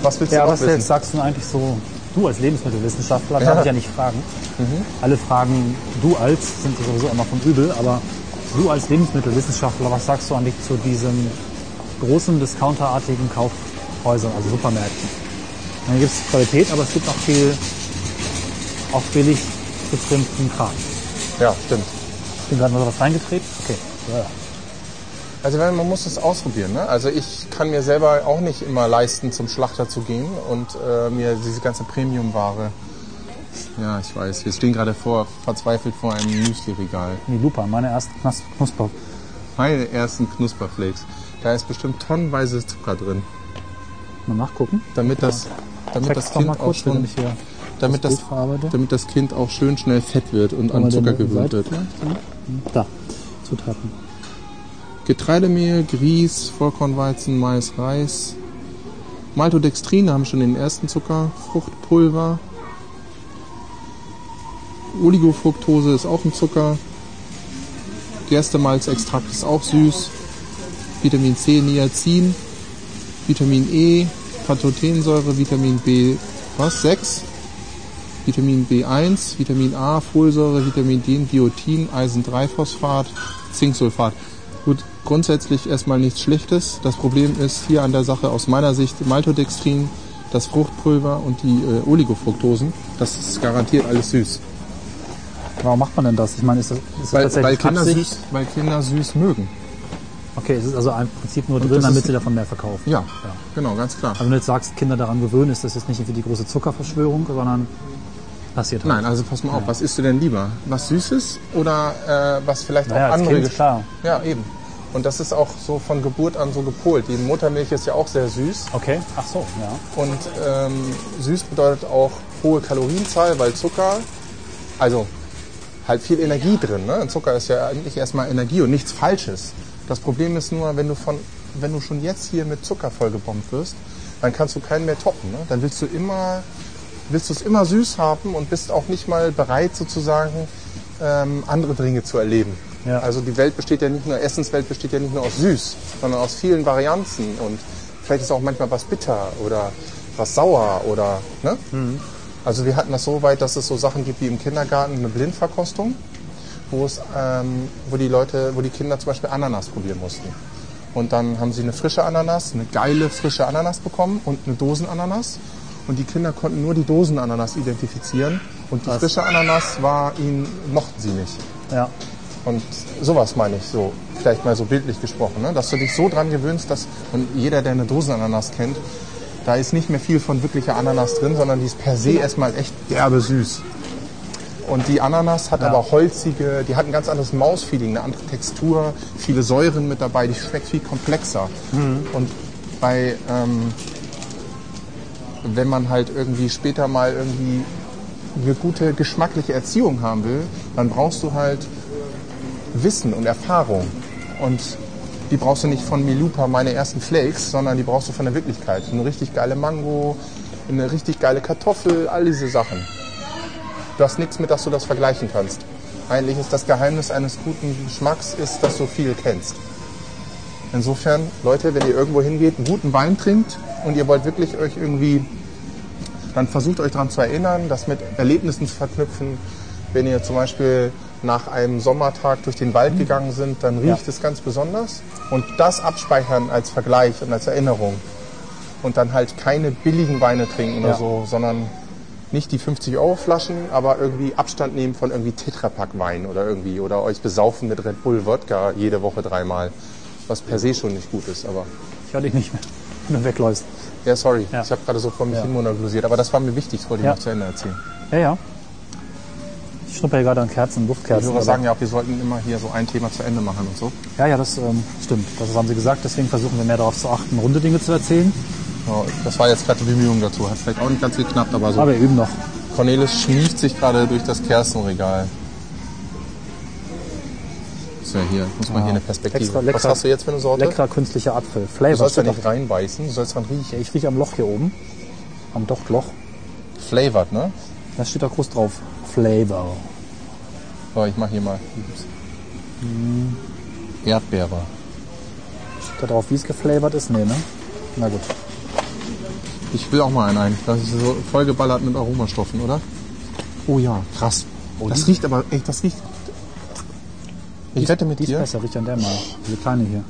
Was willst du Ja, noch was wissen? jetzt sagst du eigentlich so, du als Lebensmittelwissenschaftler, Ja. darf ich ja nicht fragen. Alle Fragen du als sind sowieso immer vom Übel, aber du als Lebensmittelwissenschaftler, was sagst du eigentlich zu diesen großen discounterartigen Kaufhäusern, also Supermärkten? Dann gibt es Qualität, aber es gibt auch viel auch billig getrimmten Kram. Ja, stimmt. Ich bin gerade mal so was reingetreten. Okay. Ja. Also man muss es ausprobieren. Ne? Also ich kann mir selber auch nicht immer leisten, zum Schlachter zu gehen und äh, mir diese ganze Premium-Ware. Ja, ich weiß. Wir stehen gerade vor, verzweifelt vor einem Müsli-Regal. Die Lupa, meine ersten Knas- Knusper. Meine ersten Knusperflakes. Da ist bestimmt tonnenweise Zucker drin. Mal nachgucken. Damit das, damit Zeig das Kind auch kurz, wenn schon, hier damit das, damit das Kind auch schön schnell fett wird und an Mal Zucker gewöhnt wird. ja? Da, Zutaten. Getreidemehl, Grieß, Vollkornweizen, Mais, Reis. Maltodextrin, haben schon den ersten Zucker. Fruchtpulver. Oligofructose ist auch ein Zucker. Gerstemalzextrakt ist auch süß. Vitamin C, Niacin. Vitamin E, Pantothensäure, Vitamin B, was? 6. Vitamin B1, Vitamin A, Folsäure, Vitamin D, Biotin, Eisen-3-Phosphat, Zinksulfat. Grundsätzlich erstmal nichts Schlechtes. Das Problem ist hier an der Sache aus meiner Sicht Maltodextrin, das Fruchtpulver und die äh, Oligofructosen. Das ist garantiert alles süß. Warum macht man denn das? Ich meine, ist das, ist das Weil, tatsächlich weil, Kinder Absicht? süß, weil Kinder süß mögen. Okay, es ist also im Prinzip nur drin, das damit ist- sie davon mehr verkaufen. Ja, genau, ganz klar. Aber wenn du jetzt sagst, Kinder daran gewöhnen, ist das jetzt nicht irgendwie die große Zuckerverschwörung, sondern passiert halt. Nein, also pass mal auf, was isst du denn lieber? Was Süßes oder äh, was vielleicht Naja, auch andere Kind, klar. Ja, eben. Und das ist auch so von Geburt an so gepolt. Die Muttermilch ist ja auch sehr süß. Okay, ach so, ja. Und ähm, süß bedeutet auch hohe Kalorienzahl, weil Zucker, also halt viel Energie drin. Ne? Zucker ist ja eigentlich erstmal Energie und nichts Falsches. Das Problem ist nur, wenn du, von, wenn du schon jetzt hier mit Zucker vollgebombt wirst, dann kannst du keinen mehr toppen. Ne? Dann willst du immer, willst du es immer süß haben und bist auch nicht mal bereit sozusagen ähm, andere Dinge zu erleben. Ja. Also die Welt besteht ja nicht nur, Essenswelt besteht ja nicht nur aus süß, sondern aus vielen Varianten und vielleicht ist auch manchmal was bitter oder was sauer oder ne? Also wir hatten das so weit, dass es so Sachen gibt wie im Kindergarten eine Blindverkostung, wo es, ähm, wo die Leute, wo die Kinder zum Beispiel Ananas probieren mussten. Und dann haben sie eine frische Ananas, eine geile frische Ananas bekommen und eine Dosenananas. Und die Kinder konnten nur die Dosenananas identifizieren. Und die Was? frische Ananas war ihnen, mochten sie nicht. Ja. Und sowas meine ich so, vielleicht mal so bildlich gesprochen, ne? dass du dich so dran gewöhnst, dass, und jeder, der eine Dosenananas kennt, da ist nicht mehr viel von wirklicher Ananas drin, sondern die ist per se erstmal echt derbe süß. Und die Ananas hat Ja. aber holzige, die hat ein ganz anderes Mausfeeling, eine andere Textur, viele Säuren mit dabei, die schmeckt viel komplexer. Und bei, ähm, wenn man halt irgendwie später mal irgendwie eine gute geschmackliche Erziehung haben will, dann brauchst du halt Wissen und Erfahrung. Und die brauchst du nicht von Milupa, meine ersten Flakes, sondern die brauchst du von der Wirklichkeit. Eine richtig geile Mango, eine richtig geile Kartoffel, all diese Sachen. Du hast nichts mit, dass du das vergleichen kannst. Eigentlich ist das Geheimnis eines guten Geschmacks, ist, dass du viel kennst. Insofern, Leute, wenn ihr irgendwo hingeht, einen guten Wein trinkt und ihr wollt wirklich euch irgendwie, dann versucht euch daran zu erinnern, das mit Erlebnissen zu verknüpfen. Wenn ihr zum Beispiel nach einem Sommertag durch den Wald gegangen sind, dann riecht es ganz besonders. Und das abspeichern als Vergleich und als Erinnerung. Und dann halt keine billigen Weine trinken oder Ja. so, sondern nicht die 50-Euro-Flaschen, aber irgendwie Abstand nehmen von irgendwie Tetrapack-Wein oder irgendwie. Oder euch besaufen mit Red Bull Wodka jede Woche dreimal. Was per se schon nicht gut ist, aber. Ich höre dich nicht mehr, wenn du wegläufst. Ja, sorry. Ja. Ich habe gerade so vor mich Ja. hin monologisiert, aber das war mir wichtig, das wollte ich Ja. noch zu Ende erzählen. Ja, ja. Ich schnuppere hier gerade an Kerzen, Die Duftkerzen. Hörer aber- sagen ja auch, wir sollten immer hier so ein Thema zu Ende machen und so. Ja, ja, das ähm, stimmt. Das haben sie gesagt. Deswegen versuchen wir mehr darauf zu achten, runde Dinge zu erzählen. Ja, das war jetzt gerade die Bemühung dazu. Hat vielleicht auch nicht ganz geklappt, aber so. Aber wir üben noch. Cornelis schmiegt sich gerade durch das Kerzenregal. So, hier, muss man hier eine Perspektive. Extra lecker- Was hast du jetzt für eine Sorte? Leckerer künstlicher Apfel. Du Flavor. sollst ja nicht reinbeißen, du sollst dran riechen. Ja, ich rieche am Loch hier oben. Am Dochtloch. Flavored, ne? Da steht da groß drauf. Flavor. So, ich mach hier mal. Hm. Erdbeere. Steht da drauf, wie es geflavored ist? Nee, ne? Na gut. Ich will auch mal einen ein. Das ist so vollgeballert mit Aromastoffen, oder? Oh ja, krass. das riecht aber, echt, das riecht. Ich wette mit Die ist dir. besser, riecht an der mal. Diese kleine hier.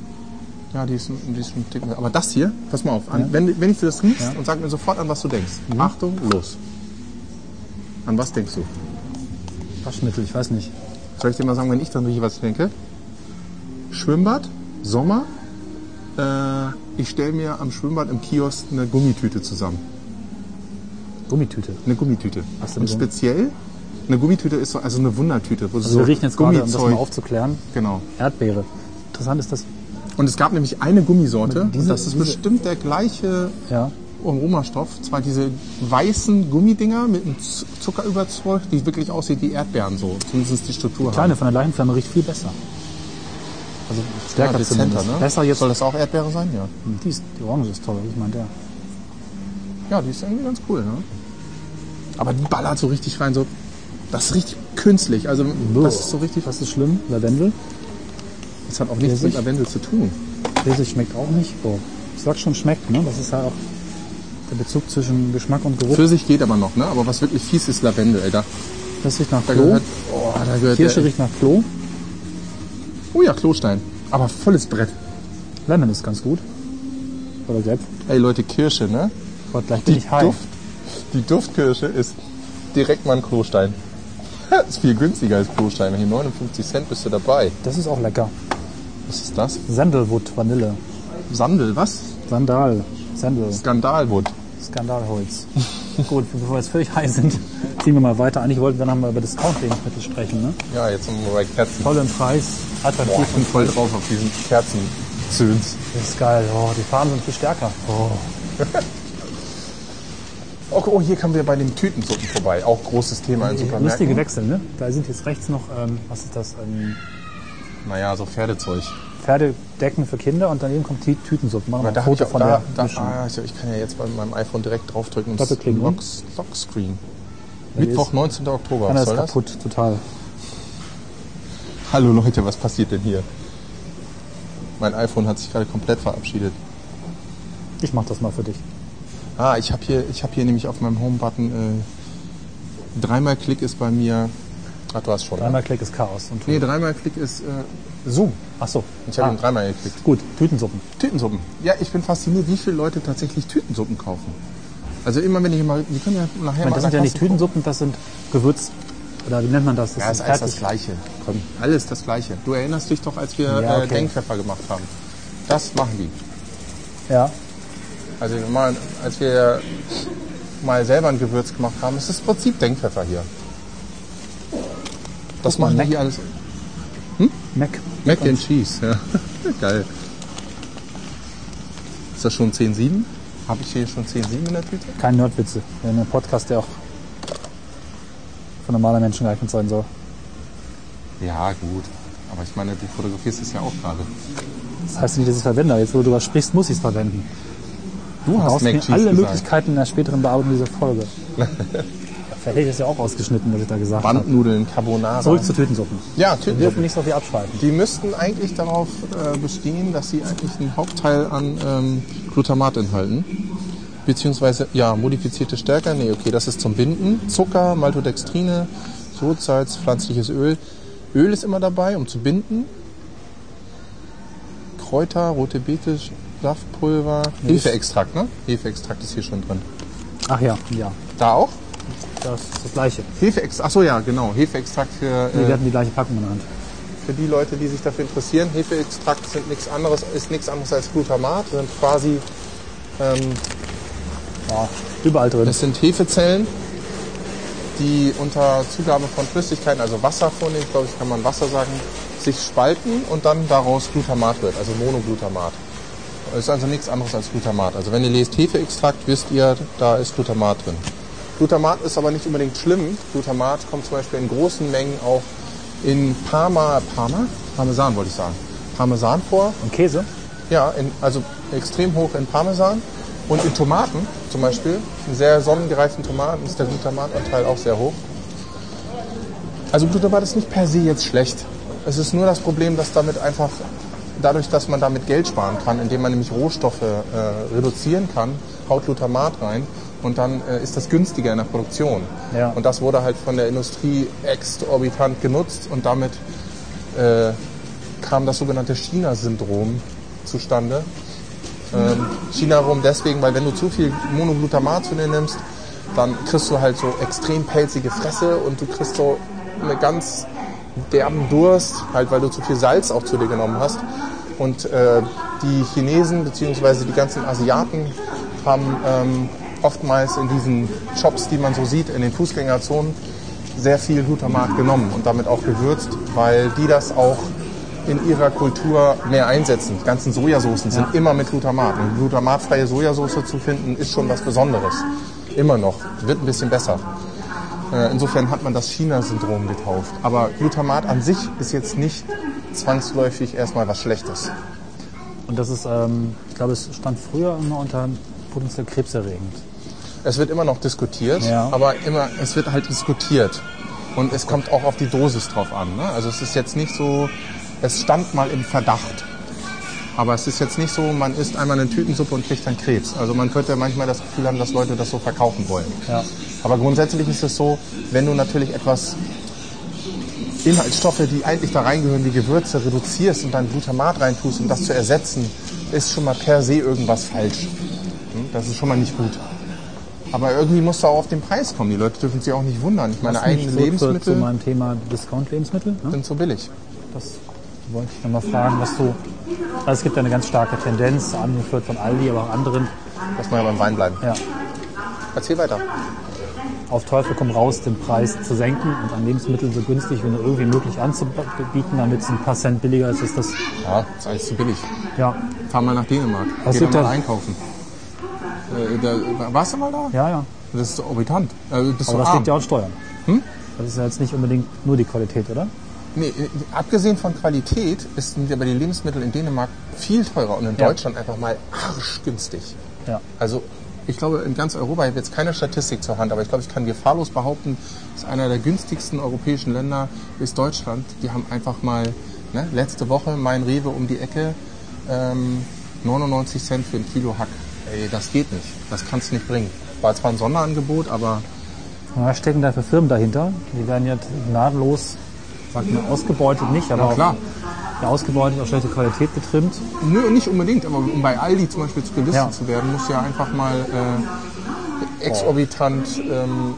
Ja, die ist, die ist ein Tick. Aber das hier, pass mal auf, an, wenn, wenn ich dir das riechst Ja. und sag mir sofort an, was du denkst. Mhm. Achtung, los. An was denkst du? Waschmittel, ich weiß nicht. Soll ich dir mal sagen, wenn ich dann rieche, was denke? Schwimmbad, Sommer. Äh, ich stelle mir am Schwimmbad im Kiosk eine Gummitüte zusammen. Gummitüte. Eine Gummitüte. Was denn Und speziell, eine Gummitüte ist so, also eine Wundertüte. Wo Also so wir riechen jetzt gerade, um das Gummizeug- mal aufzuklären, Genau. Erdbeere. Interessant ist das. Und es gab nämlich eine Gummisorte. Diese- das ist bestimmt der gleiche Ja. Aromastoff. Zwar diese weißen Gummidinger mit einem Zuckerüberzug, die wirklich aussehen wie Erdbeeren so. Zumindest die Struktur Kleine haben. von der Leichenflamme riecht viel besser. Also stärker Ja, zumindest. ne? Besser jetzt. Soll das auch Erdbeere sein? Ja. Die, ist, die Orange ist toll, ich meine der. Ja, die ist irgendwie ganz cool, ne? Aber die ballert so richtig rein, so. Das ist richtig künstlich. Also, das ist so richtig. Was ist schlimm? Lavendel. Das hat auch nichts mit Pfirsich? Lavendel zu tun. Pfirsich schmeckt auch nicht. Oh. Ich sag schon schmeckt, ne? Das ist ja auch der Bezug zwischen Geschmack und Geruch. Pfirsich geht aber noch, ne? Aber was wirklich fies ist Lavendel, Alter. Das riecht nach Da Klo. gehört. Oh, da gehört Kirsche der, riecht nach Klo. Oh ja, Klostein. Aber volles Brett. Lemon ist ganz gut. Oder gelb. Ey Leute, Kirsche, ne? Gott, gleich bin Die, ich high. Duft, die Duftkirsche ist direkt mal ein Klostein. ist viel günstiger als Klostein. Hier 59 Cent bist du dabei. Das ist auch lecker. Was ist das? Sandalwood, Vanille. Sandel, was? Sandal. Sandal. Skandalwood. Skandalholz. Gut, bevor wir jetzt völlig high sind, ziehen wir mal weiter. Eigentlich wollten wir nochmal über Discount-Lebensmittel sprechen. Ne? Ja, jetzt sind wir bei Kerzen. Toll im Preis, attraktiv. Boah, ich bin voll drauf auf diesen Kerzenzöns. Das ist geil. Oh, die Farben sind viel stärker. Oh. Oh, oh, hier kommen wir bei den Tütensuppen vorbei. Auch großes Thema in Supermärkten. Lustige Wechsel, ne? Da sind jetzt rechts noch, ähm, was ist das, ähm, Naja, so Pferdezeug. Pferdedecken für Kinder und daneben kommt die Tütensuppe. Machen wir ein Foto von da, der da, ah, ich, kann ja jetzt bei meinem iPhone direkt draufdrücken und Doppelklicken, Lock, und? Lockscreen. Mittwoch, ist- 19. Oktober. Einer Was ist soll das? kaputt, total. Hallo Leute, was passiert denn hier? Mein iPhone hat sich gerade komplett verabschiedet. Ich mach das mal für dich. Ah, ich habe hier, ich hab hier nämlich auf meinem Home-Button äh, dreimal Klick ist bei mir. Ach, du hast schon. Dreimal Klick ist Chaos. Und Nee, dreimal Klick ist äh, Zoom. Ach so. Ich habe Ah, ihn dreimal geklickt. Gut, Tütensuppen. Tütensuppen. Ja, ich bin fasziniert, wie viele Leute tatsächlich Tütensuppen kaufen. Also immer wenn ich mal, die können ja nachher Ich mal meine, das sind ja nicht Tütensuppen, das sind Gewürz... Oder wie nennt man das? Das Ja, ist alles das Gleiche. Komm, alles das Gleiche. Du erinnerst dich doch, als wir Ja, äh, okay. Denkpfeffer gemacht haben. Das machen die. Ja. Also mal, als wir mal selber ein Gewürz gemacht haben, ist das Prinzip Denkpfeffer hier. Das machen die Mac. hier alles. Mac. Mac and Cheese, ja. Geil. Ist das schon 10,7? Habe ich hier schon 10,7 in der Tüte? Kein Nerdwitze. Wir haben einen Podcast, der auch für normale Menschen geeignet sein soll. Ja, gut. Aber ich meine, du fotografierst es ja auch gerade. Das heißt nicht, dass ich es verwende, aber jetzt, wo du darüber sprichst, muss ich es verwenden. Du hast mir alle gesagt. Möglichkeiten in der späteren Bearbeitung dieser Folge. Ich das ja auch ausgeschnitten, was ich da gesagt habe. Bandnudeln, Carbonara. Zurück zu Tütensuppen. Ja, Wir dürfen Tütensuppen. nicht so viel abschreiben. Die müssten eigentlich darauf äh, bestehen, dass sie eigentlich einen Hauptteil an ähm, Glutamat enthalten. Beziehungsweise, ja, modifizierte Stärke. Nee, okay, das ist zum Binden. Zucker, Maltodextrine, Sodsalz, pflanzliches Öl. Öl ist immer dabei, um zu binden. Kräuter, rote Beete, Saftpulver. Hefeextrakt, ne? Hefeextrakt ist hier schon drin. Ach ja, ja. Da auch? Das ist das Gleiche. Hefeextrakt, achso ja, genau. Hefeextrakt für, Wir äh, hatten die gleiche Packung in der Hand. für die Leute, die sich dafür interessieren. Hefeextrakt sind nichts anderes, ist nichts anderes als Glutamat. Sind quasi, ähm, Ja, überall drin. das sind Hefezellen, die unter Zugabe von Flüssigkeiten, also Wasser vornehmen, glaube ich, kann man Wasser sagen, sich spalten und dann daraus Glutamat wird, also Monoglutamat. Das ist also nichts anderes als Glutamat. Also wenn ihr lest Hefeextrakt, wisst ihr, da ist Glutamat drin. Glutamat ist aber nicht unbedingt schlimm. Glutamat kommt zum Beispiel in großen Mengen auch in Parma, Parma? Parmesan wollte ich sagen. Parmesan vor. Und Käse? Ja, in, also extrem hoch in Parmesan. Und in Tomaten zum Beispiel, in sehr sonnengereiften Tomaten ist der Glutamatanteil auch sehr hoch. Also Glutamat ist nicht per se jetzt schlecht. Es ist nur das Problem, dass damit einfach, dadurch, dass man damit Geld sparen kann, indem man nämlich Rohstoffe äh, reduzieren kann, haut Glutamat rein und dann äh, ist das günstiger in der Produktion. Ja. Und das wurde halt von der Industrie exorbitant genutzt und damit äh, kam das sogenannte China-Syndrom zustande. Ähm, China rum deswegen, weil wenn du zu viel Monoglutamat zu dir nimmst, dann kriegst du halt so extrem pelzige Fresse und du kriegst so eine ganz derben Durst, halt weil du zu viel Salz auch zu dir genommen hast. Und äh, die Chinesen bzw. die ganzen Asiaten haben ähm, oftmals in diesen Shops, die man so sieht, in den Fußgängerzonen, sehr viel Glutamat genommen und damit auch gewürzt, weil die das auch in ihrer Kultur mehr einsetzen. Die ganzen Sojasoßen sind immer mit Glutamat. Und glutamatfreie Sojasauce zu finden, ist schon was Besonderes. Immer noch. Wird ein bisschen besser. Äh, Insofern hat man das China-Syndrom getauft. Aber Glutamat an sich ist jetzt nicht zwangsläufig erstmal was Schlechtes. Und das ist, ähm, ich glaube, es stand früher immer unter potenziell krebserregend. Es wird immer noch diskutiert, Ja. aber immer, es wird halt diskutiert. Und es kommt auch auf die Dosis drauf an. Ne? Also es ist jetzt nicht so, es stand mal im Verdacht. Aber es ist jetzt nicht so, man isst einmal eine Tütensuppe und kriegt dann Krebs. Also man könnte manchmal das Gefühl haben, dass Leute das so verkaufen wollen. Ja. Aber grundsätzlich ist es so, wenn du natürlich etwas Inhaltsstoffe, die eigentlich da reingehören, wie Gewürze, reduzierst und dann Glutamat reintust, um das zu ersetzen, ist schon mal per se irgendwas falsch. Hm? Das ist schon mal nicht gut. Aber irgendwie muss da auch auf den Preis kommen. Die Leute dürfen sich auch nicht wundern. Ich meine, eigene zurück zu- Lebensmittel meinem Thema Discount-Lebensmittel. Ne? sind so billig. Das wollte ich nochmal fragen, was du. Also es gibt ja eine ganz starke Tendenz, angeführt von Aldi, aber auch anderen, Lass mal ja beim Wein bleiben. ja, Erzähl weiter. auf Teufel komm raus, den Preis zu senken und an Lebensmitteln so günstig wie nur irgendwie möglich anzubieten, damit es ein paar Cent billiger ist, ist das, Ja, ist alles zu billig. ja, Fahr mal nach Dänemark. Was Geh da mal einkaufen. Äh, da, warst du mal da? ja, ja. Das ist so orbitant. Äh, bist Aber das arm. liegt ja auch an Steuern. Hm? Das ist ja jetzt nicht unbedingt nur die Qualität, oder? Nee, äh, abgesehen von Qualität ist, sind aber die Lebensmittel in Dänemark viel teurer und in Ja. Deutschland einfach mal arschgünstig. Ja. Also ich glaube, in ganz Europa, ich habe jetzt keine Statistik zur Hand, aber ich glaube, ich kann gefahrlos behaupten, dass einer der günstigsten europäischen Länder ist Deutschland. Die haben einfach mal ne, letzte Woche mein Rewe um die Ecke ähm, 99 Cent für ein Kilo Hack. Ey, das geht nicht. Das kannst du nicht bringen. War zwar ein Sonderangebot, aber Was stecken da für Firmen dahinter? Die werden ja gnadenlos, sagt man, ausgebeutet nicht, aber Ja, klar. auch ja, ausgebeutet, auf schlechte Qualität getrimmt. Nö, nicht unbedingt, aber um bei Aldi zum Beispiel gelistet Ja. zu werden, muss ja einfach mal äh, exorbitant. Ähm,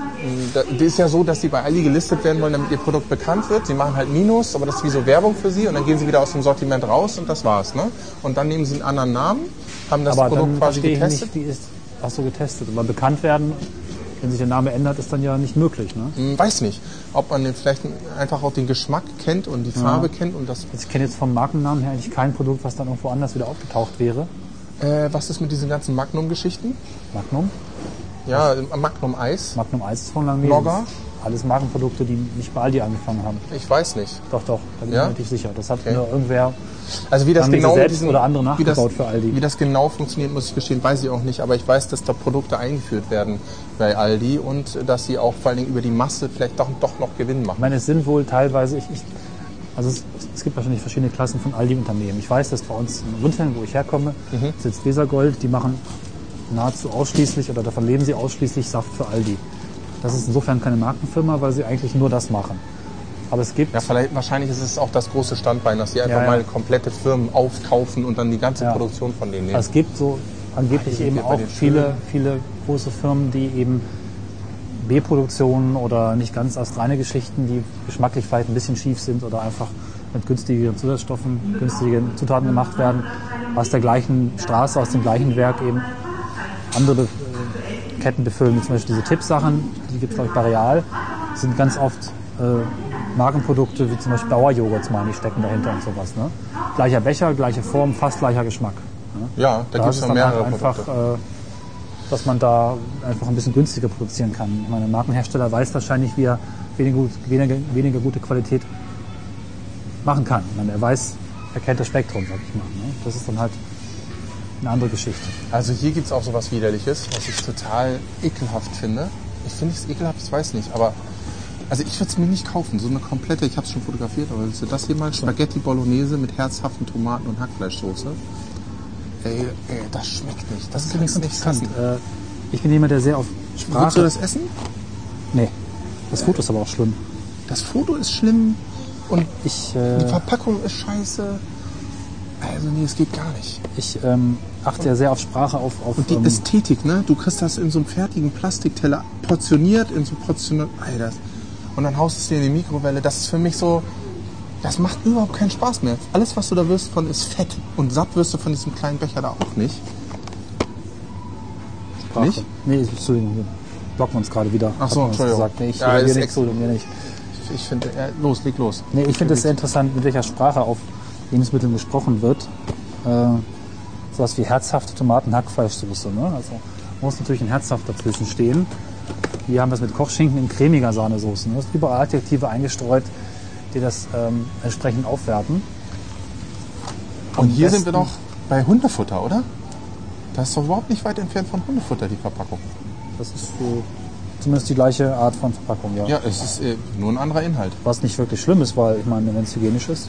da, das ist ja so, dass sie bei Aldi gelistet werden wollen, damit ihr Produkt bekannt wird. Sie machen halt Minus, aber das ist wie so Werbung für sie und dann gehen sie wieder aus dem Sortiment raus und das war's. Ne? Und dann nehmen sie einen anderen Namen, haben das aber Produkt dann quasi getestet. nicht, wie ist ach so getestet. Aber bekannt werden, wenn sich der Name ändert, ist dann ja nicht möglich. Ne? Hm, Weiß nicht, ob man den vielleicht einfach auch den Geschmack kennt und die Farbe kennt und das. Ich kenne jetzt vom Markennamen her eigentlich kein Produkt, was dann irgendwo anders wieder aufgetaucht wäre. Äh, was ist mit diesen ganzen Magnum-Geschichten? Magnum. Ja, Magnum Eis. Magnum Eis ist von Lange. Blogger. alles Markenprodukte, die nicht bei Aldi angefangen haben. Ich weiß nicht. Doch, doch, da bin Ja? ich relativ sicher. Das hat Okay. nur irgendwer. Also wie das genau selbst oder andere wie das, nachgebaut für Aldi? Wie das genau funktioniert, muss ich gestehen, weiß ich auch nicht. Aber ich weiß, dass da Produkte eingeführt werden bei Aldi und dass sie auch vor allen Dingen über die Masse vielleicht doch, doch noch Gewinn Ich machen. meine, es sind wohl teilweise, ich, ich, also es, es gibt wahrscheinlich verschiedene Klassen von Aldi-Unternehmen. Ich weiß, dass bei uns in Rundfällen, wo ich herkomme, Mhm. sitzt Wesergold, die machen nahezu ausschließlich oder davon leben sie ausschließlich Saft für Aldi. Das ist insofern keine Markenfirma, weil sie eigentlich nur das machen. Aber es gibt Ja, vielleicht, wahrscheinlich ist es auch das große Standbein, dass sie einfach Ja, ja. mal komplette Firmen aufkaufen und dann die ganze Ja. Produktion von denen nehmen. Also es gibt so angeblich eben auch viele, viele große Firmen, die eben B-Produktionen oder nicht ganz astreine Geschichten, die geschmacklich vielleicht ein bisschen schief sind oder einfach mit günstigeren Zusatzstoffen, günstigen Zutaten gemacht werden, aus der gleichen Straße, aus dem gleichen Werk eben andere Ketten befüllen, wie zum Beispiel diese Tippsachen, die gibt es glaube ich bei Real, sind ganz oft äh, Markenprodukte wie zum Beispiel Bauerjoghurts, meine ich, stecken dahinter und sowas. Ne? Gleicher Becher, gleiche Form, fast gleicher Geschmack. ja, da, Da gibt es noch dann halt mehrere einfach, Produkte. äh, dass man da einfach ein bisschen günstiger produzieren kann. Ich meine, ein Markenhersteller weiß wahrscheinlich, wie er weniger, weniger, weniger gute Qualität machen kann. Meine, er weiß, er kennt das Spektrum, sag ich mal. Ne? Das ist dann halt eine andere Geschichte. Also hier gibt es auch sowas Widerliches, was ich total ekelhaft finde. Ich finde es ekelhaft, ich weiß nicht, aber also ich würde es mir nicht kaufen. So eine komplette, ich habe es schon fotografiert, aber willst du das hier mal? Spaghetti Bolognese mit herzhaften Tomaten und Hackfleischsoße. Ey, ey, das schmeckt nicht. Das, ist kannst übrigens du nicht essen. Äh, ich bin jemand, der sehr auf Würdest du Sprache... das essen? nee, das Foto ist aber auch schlimm. Das Foto ist schlimm und Ich, die äh, Verpackung ist scheiße. Also nee, es geht gar nicht. ich ähm, achte ja sehr auf Sprache, auf... auf Und die ähm, Ästhetik, ne? Du kriegst das in so einem fertigen Plastikteller portioniert, in so portioniert. Alter. Und dann haust du es dir in die Mikrowelle. Das ist für mich so. Das macht überhaupt keinen Spaß mehr. Alles, was du da wirst von, ist Fett. Und satt wirst du von diesem kleinen Becher da auch nicht. Sprache. nicht? Nee, Entschuldigung, wir blocken uns gerade wieder. Ach so, Entschuldigung. Gesagt. Nee, ich Ja, nichts, ex- du mir nicht. Ich finde, ja, los, leg los. Nee, ich finde es sehr interessant, mit welcher Sprache auf Lebensmitteln gesprochen wird. Äh, sowas wie herzhafte Tomaten-Hackfleischsoße. Ne? Also muss natürlich ein herzhaft dazwischen stehen. Hier haben wir es mit Kochschinken in cremiger Sahnesoße. Ne? Überall Adjektive eingestreut, die das ähm, entsprechend aufwerten. Und hier besten- sind wir doch bei Hundefutter, oder? Das ist doch überhaupt nicht weit entfernt von Hundefutter, die Verpackung. Das ist so zumindest die gleiche Art von Verpackung, ja. Ja, es ist äh, nur ein anderer Inhalt. Was nicht wirklich schlimm ist, weil ich meine, wenn es hygienisch ist.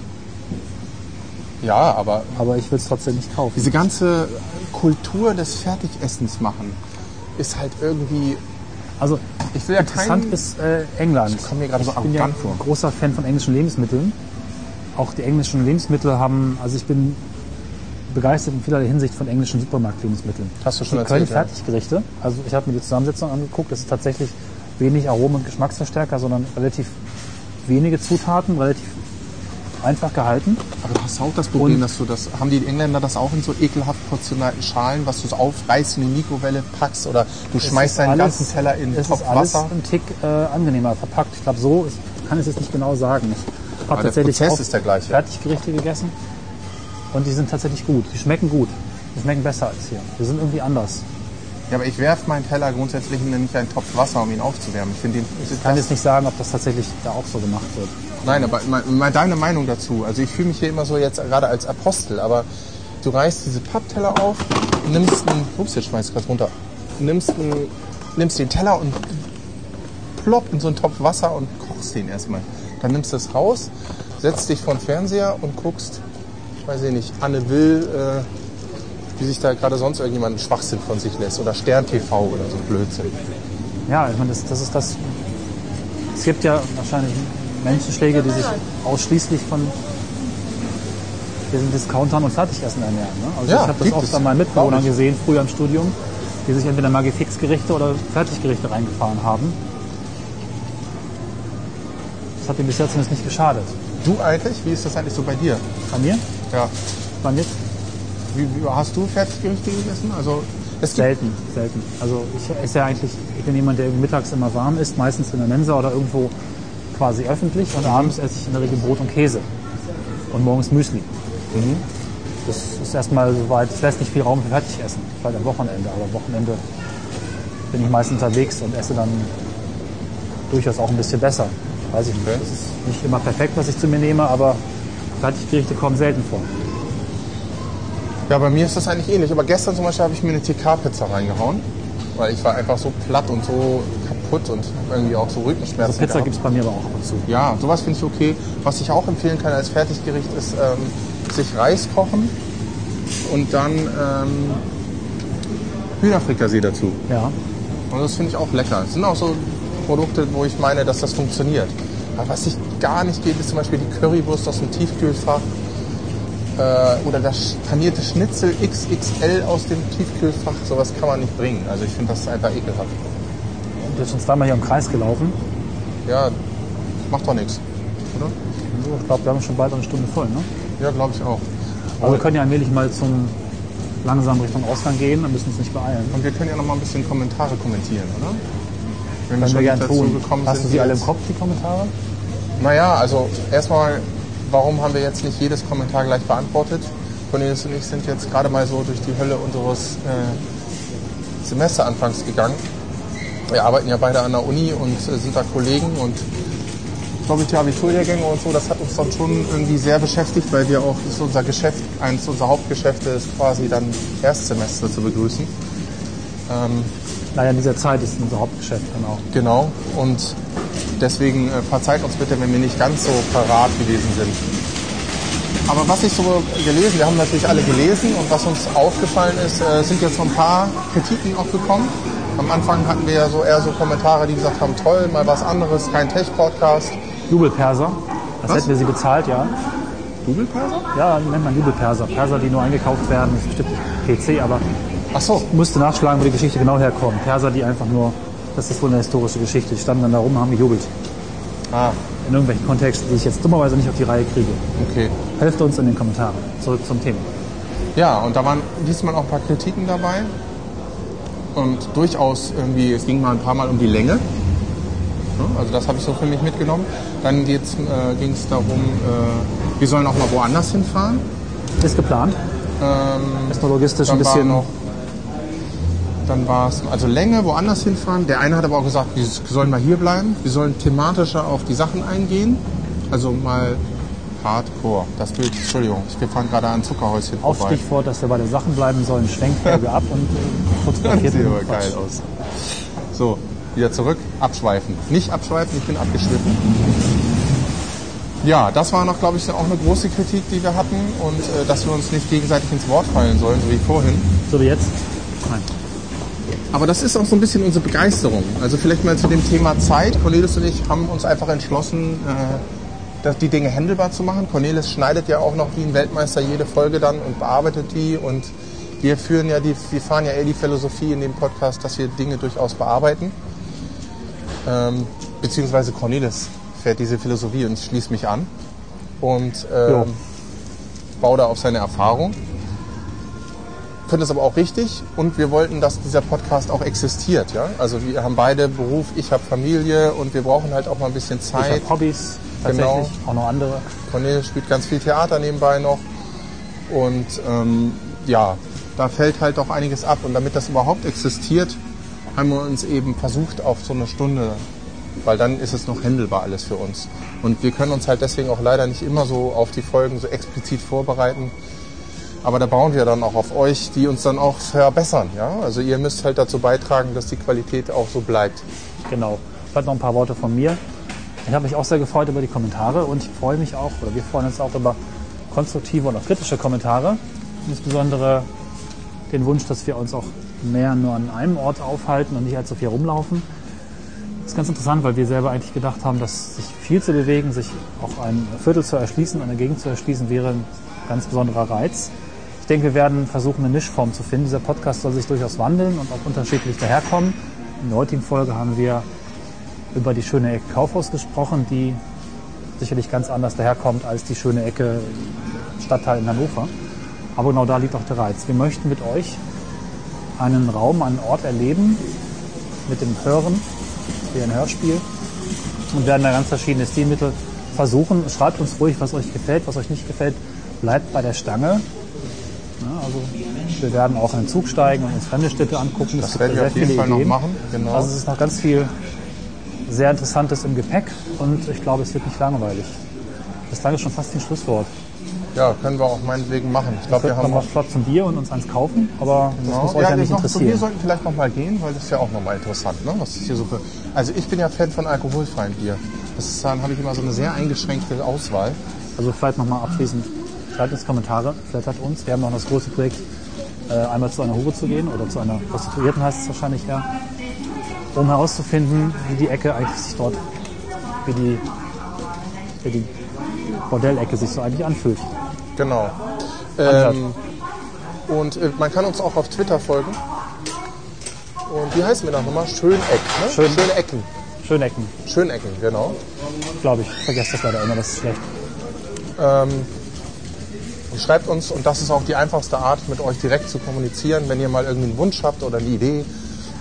Ja, aber Aber ich will es trotzdem nicht kaufen. diese ganze Kultur des Fertigessens machen ist halt irgendwie. Also Ich will ja interessant keinen. ist äh, England. Ich komme mir gerade so Ich bin ja arrogant vor. ein großer Fan von englischen Lebensmitteln. Auch die englischen Lebensmittel haben, also ich bin begeistert in vielerlei Hinsicht von englischen Supermarktlebensmitteln. Hast du schon die können erzählt, ja. Fertiggerichte. Also ich habe mir die Zusammensetzung angeguckt. Das ist tatsächlich wenig Aromen- und Geschmacksverstärker, sondern relativ wenige Zutaten, relativ einfach gehalten. Aber du hast auch das Problem, Und- dass du das. Haben die Engländer das auch in so ekelhaft portionierten Schalen, was du so aufreißt, in die Mikrowelle packst oder du Es schmeißt deinen alles- ganzen Teller in Es Topf ist alles Wasser? ein Tick äh, angenehmer verpackt. Ich glaube, so ist, kann ich es jetzt nicht genau sagen. Ich habe der tatsächlich Prozess auch ist der gleiche. Fertiggerichte gegessen und die sind tatsächlich gut. Die schmecken gut. Die schmecken besser als hier. Die sind irgendwie anders. Ja, aber ich werfe meinen Teller grundsätzlich in nicht einen Topf Wasser, um ihn aufzuwärmen. Ich finde den. Ich kann jetzt nicht sagen, ob das tatsächlich da auch so gemacht wird. Nein, aber mal, deine Meinung dazu. Also ich fühle mich hier immer so jetzt gerade als Apostel, aber du reißt diese Pappteller auf, nimmst einen, ups, jetzt schmeiß ich gerade runter, nimmst, einen, nimmst den Teller und plopp in so einen Topf Wasser und kochst den erstmal. Dann nimmst du es raus, setzt dich vor den Fernseher und guckst, weiß ich nicht, Anne Will, äh, wie sich da gerade sonst irgendjemand einen Schwachsinn von sich lässt oder Stern TV oder so Blödsinn. Ja, ich meine, das, das ist das. Es gibt ja wahrscheinlich Menschenschläge, die sich ausschließlich von diesen Discountern und Fertigessen ernähren. Ne? Also Ja, ich habe das oft an meinen Mitbewohnern gesehen, früher im Studium, die sich entweder Maggi-Fix-Gerichte oder Fertiggerichte reingefahren haben. Das hat ihm bis jetzt zumindest nicht geschadet. Du eigentlich, wie ist das eigentlich so bei dir? Bei mir? Ja. Bei mir? Wie, wie, hast du Fertiggerichte gegessen? Also Selten, selten. Also ich esse ja eigentlich, ich bin jemand, der mittags immer warm isst, meistens in der Mensa oder irgendwo quasi öffentlich und abends esse ich in der Regel Brot und Käse und morgens Müsli. Das ist erstmal soweit, es lässt nicht viel Raum für Fertigessen, vielleicht am Wochenende, aber am Wochenende bin ich meist unterwegs und esse dann durchaus auch ein bisschen besser. Weiß ich nicht. Okay. Das ist nicht immer perfekt, was ich zu mir nehme, aber Fertiggerichte kommen selten vor. Ja, bei mir ist das eigentlich ähnlich. Aber gestern zum Beispiel habe ich mir eine TK-Pizza reingehauen. Weil ich war einfach so platt und so kaputt und irgendwie auch so Rückenschmerzen. Also Pizza gibt es bei mir aber auch ab und zu. Ja, sowas finde ich okay. Was ich auch empfehlen kann als Fertiggericht ist, ähm, sich Reis kochen und dann ähm, Hühnerfrikassee dazu. Ja. Und das finde ich auch lecker. Es sind auch so Produkte, wo ich meine, dass das funktioniert. Aber was ich gar nicht geht, ist zum Beispiel die Currywurst aus dem Tiefkühlfach äh, oder das panierte Schnitzel XXL aus dem Tiefkühlfach. Sowas kann man nicht bringen. Also ich finde das einfach ekelhaft. Und jetzt schon zweimal hier im Kreis gelaufen. Ja, macht doch nichts. Oder? Ich glaube, wir haben schon bald eine Stunde voll. Ne? Ja, glaube ich auch. Aber wir können ja allmählich mal zum langsam Richtung Ausgang gehen, dann müssen wir uns nicht beeilen. Und wir können ja noch mal ein bisschen Kommentare kommentieren, oder? Wenn Können wir gerne tun. Hast du sie alle im Kopf, die Kommentare? Naja, also erstmal, warum haben wir jetzt nicht jedes Kommentar gleich beantwortet? Cornelis und ich sind jetzt gerade mal so durch die Hölle unseres äh, Semesteranfangs gegangen. Wir arbeiten ja beide an der Uni und äh, sind da Kollegen und glaube ich, die Abiturjahrgänge und so, das hat uns dann schon irgendwie sehr beschäftigt, weil wir auch, das ist unser Geschäft, eines unserer Hauptgeschäfte ist quasi dann Erstsemester zu begrüßen. Ähm, Naja, in dieser Zeit ist unser Hauptgeschäft, genau. Genau. Und deswegen äh, verzeiht uns bitte, wenn wir nicht ganz so parat gewesen sind. Aber was ich so gelesen, wir haben natürlich alle gelesen und was uns aufgefallen ist, äh, sind jetzt so ein paar Kritiken auch gekommen. Am Anfang hatten wir ja so eher so Kommentare, die gesagt haben, toll, mal was anderes, kein Tech-Podcast. Jubelperser, das Was? hätten wir sie bezahlt, ja. Jubelperser? Ja, nennt man Jubelperser. Perser, die nur eingekauft werden, das ist bestimmt PC, aber Ach so, musste nachschlagen, wo die Geschichte genau herkommt. Perser, die einfach nur, das ist wohl eine historische Geschichte, die standen dann da rum, haben gejubelt. ah, In irgendwelchen Kontexten, die ich jetzt dummerweise nicht auf die Reihe kriege. okay. Helft uns in den Kommentaren. Zurück zum Thema. Ja, und da waren diesmal auch ein paar Kritiken dabei. Und durchaus irgendwie, es ging mal ein paar Mal um die Länge. Also das habe ich so für mich mitgenommen. Dann äh, ging es darum, äh, wir sollen auch mal woanders hinfahren. Ist geplant. Ähm, Ist nur logistisch ein bisschen. noch, dann war es also Länge, woanders hinfahren. Der eine hat aber auch gesagt, wir sollen mal hier bleiben. Wir sollen thematischer auf die Sachen eingehen. Also mal Hardcore. Das Bild, Entschuldigung, wir fahren gerade an Zuckerhäuschen auf vorbei. Stichwort, dass wir bei den Sachen bleiben sollen, Schwenkfolge ab und äh, Das fotografiert. sieht aber geil aus. So, wieder zurück, abschweifen. Nicht abschweifen, ich bin abgeschwiffen. Ja, das war noch, glaube ich, auch eine große Kritik, die wir hatten. Und äh, dass wir uns nicht gegenseitig ins Wort fallen sollen, so wie vorhin. So wie jetzt? Nein. Aber das ist auch so ein bisschen unsere Begeisterung. Also vielleicht mal zu dem Thema Zeit. Cornelis und ich haben uns einfach entschlossen, äh, das- die Dinge handelbar zu machen. Cornelis schneidet ja auch noch wie ein Weltmeister jede Folge dann und bearbeitet die. Und wir führen ja die, wir fahren ja eher die Philosophie in dem Podcast, dass wir Dinge durchaus bearbeiten. Ähm, beziehungsweise Cornelis fährt diese Philosophie und ich schließe mich an und ähm, baue da auf seine Erfahrung finde es aber auch richtig und wir wollten, dass dieser Podcast auch existiert. Ja? Also wir haben beide Beruf, ich habe Familie und wir brauchen halt auch mal ein bisschen Ich Zeit. habe Hobbys, Genau. auch noch andere. Cornelis spielt ganz viel Theater nebenbei noch und ähm, ja, da fällt halt auch einiges ab und damit das überhaupt existiert, haben wir uns eben versucht auf so eine Stunde, weil dann ist es noch händelbar alles für uns. Und wir können uns halt deswegen auch leider nicht immer so auf die Folgen so explizit vorbereiten. Aber da bauen wir dann auch auf euch, die uns dann auch verbessern. Ja? Also ihr müsst halt dazu beitragen, dass die Qualität auch so bleibt. Genau. Vielleicht noch ein paar Worte von mir. Ich habe mich auch sehr gefreut über die Kommentare und ich freue mich auch, oder wir freuen uns auch über konstruktive und auch kritische Kommentare. Insbesondere den Wunsch, dass wir uns auch mehr nur an einem Ort aufhalten und nicht allzu viel rumlaufen. Das ist ganz interessant, weil wir selber eigentlich gedacht haben, dass sich viel zu bewegen, sich auch ein Viertel zu erschließen, eine Gegend zu erschließen, wäre ein ganz besonderer Reiz. Ich denke, wir werden versuchen, eine Mischform zu finden. Dieser Podcast soll sich durchaus wandeln und auch unterschiedlich daherkommen. In der heutigen Folge haben wir über die schöne Ecke Kaufhaus gesprochen, die sicherlich ganz anders daherkommt als die schöne Ecke Stadtteil in Hannover. Aber genau da liegt auch der Reiz. Wir möchten mit euch einen Raum, einen Ort erleben, mit dem Hören, wie ein Hörspiel, und werden da ganz verschiedene Stilmittel versuchen. Schreibt uns ruhig, was euch gefällt, was euch nicht gefällt. Bleibt bei der Stange. Ja, also wir werden auch in den Zug steigen und uns fremde Städte angucken. Das gibt werden wir auf jeden Fall noch Ideen. machen. Genau. Also es ist noch ganz viel sehr Interessantes im Gepäck und ich glaube, es wird nicht langweilig. Bislang ist schon fast ein Schlusswort. Ja, können wir auch meinetwegen machen. Ich glaube, Wir haben noch flott zum Bier und uns eins kaufen, aber das Genau. muss euch ja, nicht noch, Bier interessieren. sollten vielleicht noch mal gehen, weil das ist ja auch noch mal interessant, ne? was ist hier so für... Also ich bin ja Fan von alkoholfreiem Bier. Das ist, dann habe ich immer so eine sehr eingeschränkte Auswahl. Also vielleicht nochmal abschließend, schreibt uns Kommentare, flattert uns. Wir haben noch das große Projekt, äh, einmal zu einer Hure zu gehen oder zu einer Prostituierten heißt es wahrscheinlich eher, um herauszufinden, wie die Ecke eigentlich sich dort, wie die, wie die Bordellecke sich so eigentlich anfühlt. Genau. Ähm, und äh, man kann uns auch auf Twitter folgen. Und wie heißen wir da nochmal? Schöneck, ne? Schön- Schöne Ecken. Schönecken, Schönecken, genau. glaube ich. Vergesst das leider immer, das ist schlecht. Ähm, schreibt uns, und das ist auch die einfachste Art, mit euch direkt zu kommunizieren. Wenn ihr mal irgendeinen Wunsch habt oder eine Idee,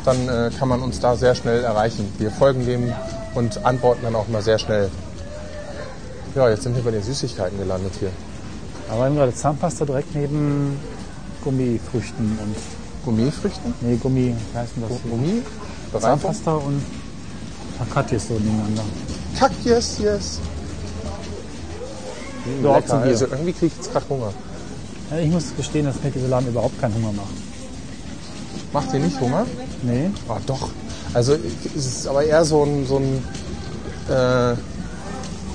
dann äh, kann man uns da sehr schnell erreichen. Wir folgen dem und antworten dann auch mal sehr schnell. Ja, jetzt sind wir bei den Süßigkeiten gelandet hier. Aber wir haben gerade Zahnpasta direkt neben Gummifrüchten und, Gummifrüchten? nee, Gummi, wie heißt denn das? Gummi? Bereitung? Zahnpasta und Takatjes so nebeneinander. Kack, yes, zum Bier. Also irgendwie kriege ich jetzt gerade Hunger. Ja, ich muss gestehen, dass mir dieser Laden überhaupt keinen Hunger macht. Macht dir nicht Hunger? Nee, Ah, doch. Also es ist aber eher so ein, so ein, äh,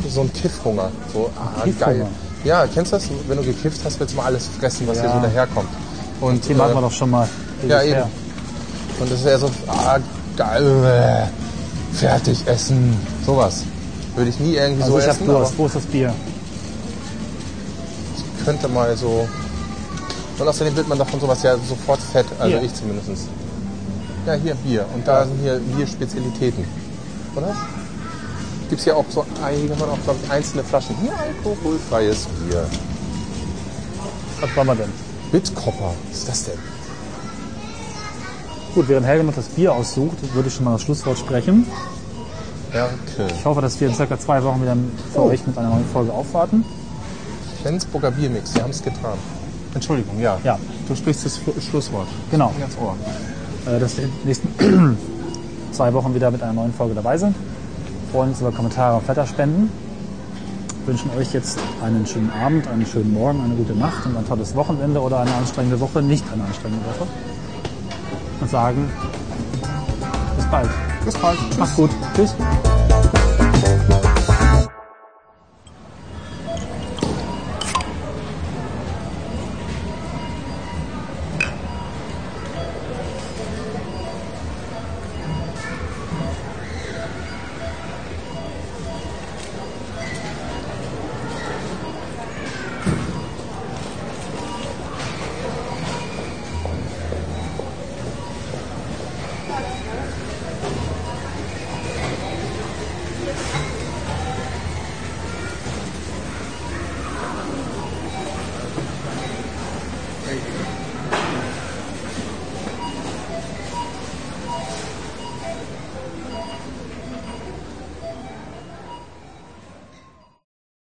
so ein Kiffhunger. So, ah, Kiffhunger? geil. Ja, kennst du das? Wenn du gekifft hast, willst du mal alles fressen, was Ja. hier so daherkommt. Und, machen wir äh, doch schon mal. ja, eben. und das ist eher so, ah, geil, äh, fertig essen. Sowas. Würde ich nie irgendwie Also so ich hab essen, Durst. Wo ist das Bier? aber könnte mal so... Und außerdem wird man davon sowas ja sofort fett, also Hier. ich zumindest. Ja, hier Bier. Und da sind hier Bierspezialitäten. Oder? Gibt es hier auch so, kann man auch, glaube ich, einzelne Flaschen. Hier alkoholfreies Bier. Was wollen wir denn? Bitkopper. Was ist das denn? Gut, während Helge noch das Bier aussucht, würde ich schon mal das Schlusswort sprechen. Erke. Ich hoffe, dass wir in circa zwei Wochen wieder für Oh. euch mit einer neuen Folge aufwarten. Flensburger Biermix, die haben es getan. Entschuldigung, ja. Ja. Du sprichst das Schlu- Schlusswort. Genau. Ganz Ohr. Äh, dass wir in den nächsten zwei Wochen wieder mit einer neuen Folge dabei sind. Freuen uns über Kommentare und Flatterspenden. Wünschen euch jetzt einen schönen Abend, einen schönen Morgen, eine gute Nacht und ein tolles Wochenende oder eine anstrengende Woche, nicht eine anstrengende Woche. Und sagen bis bald. Bis bald. Tschüss. Macht's gut. Tschüss.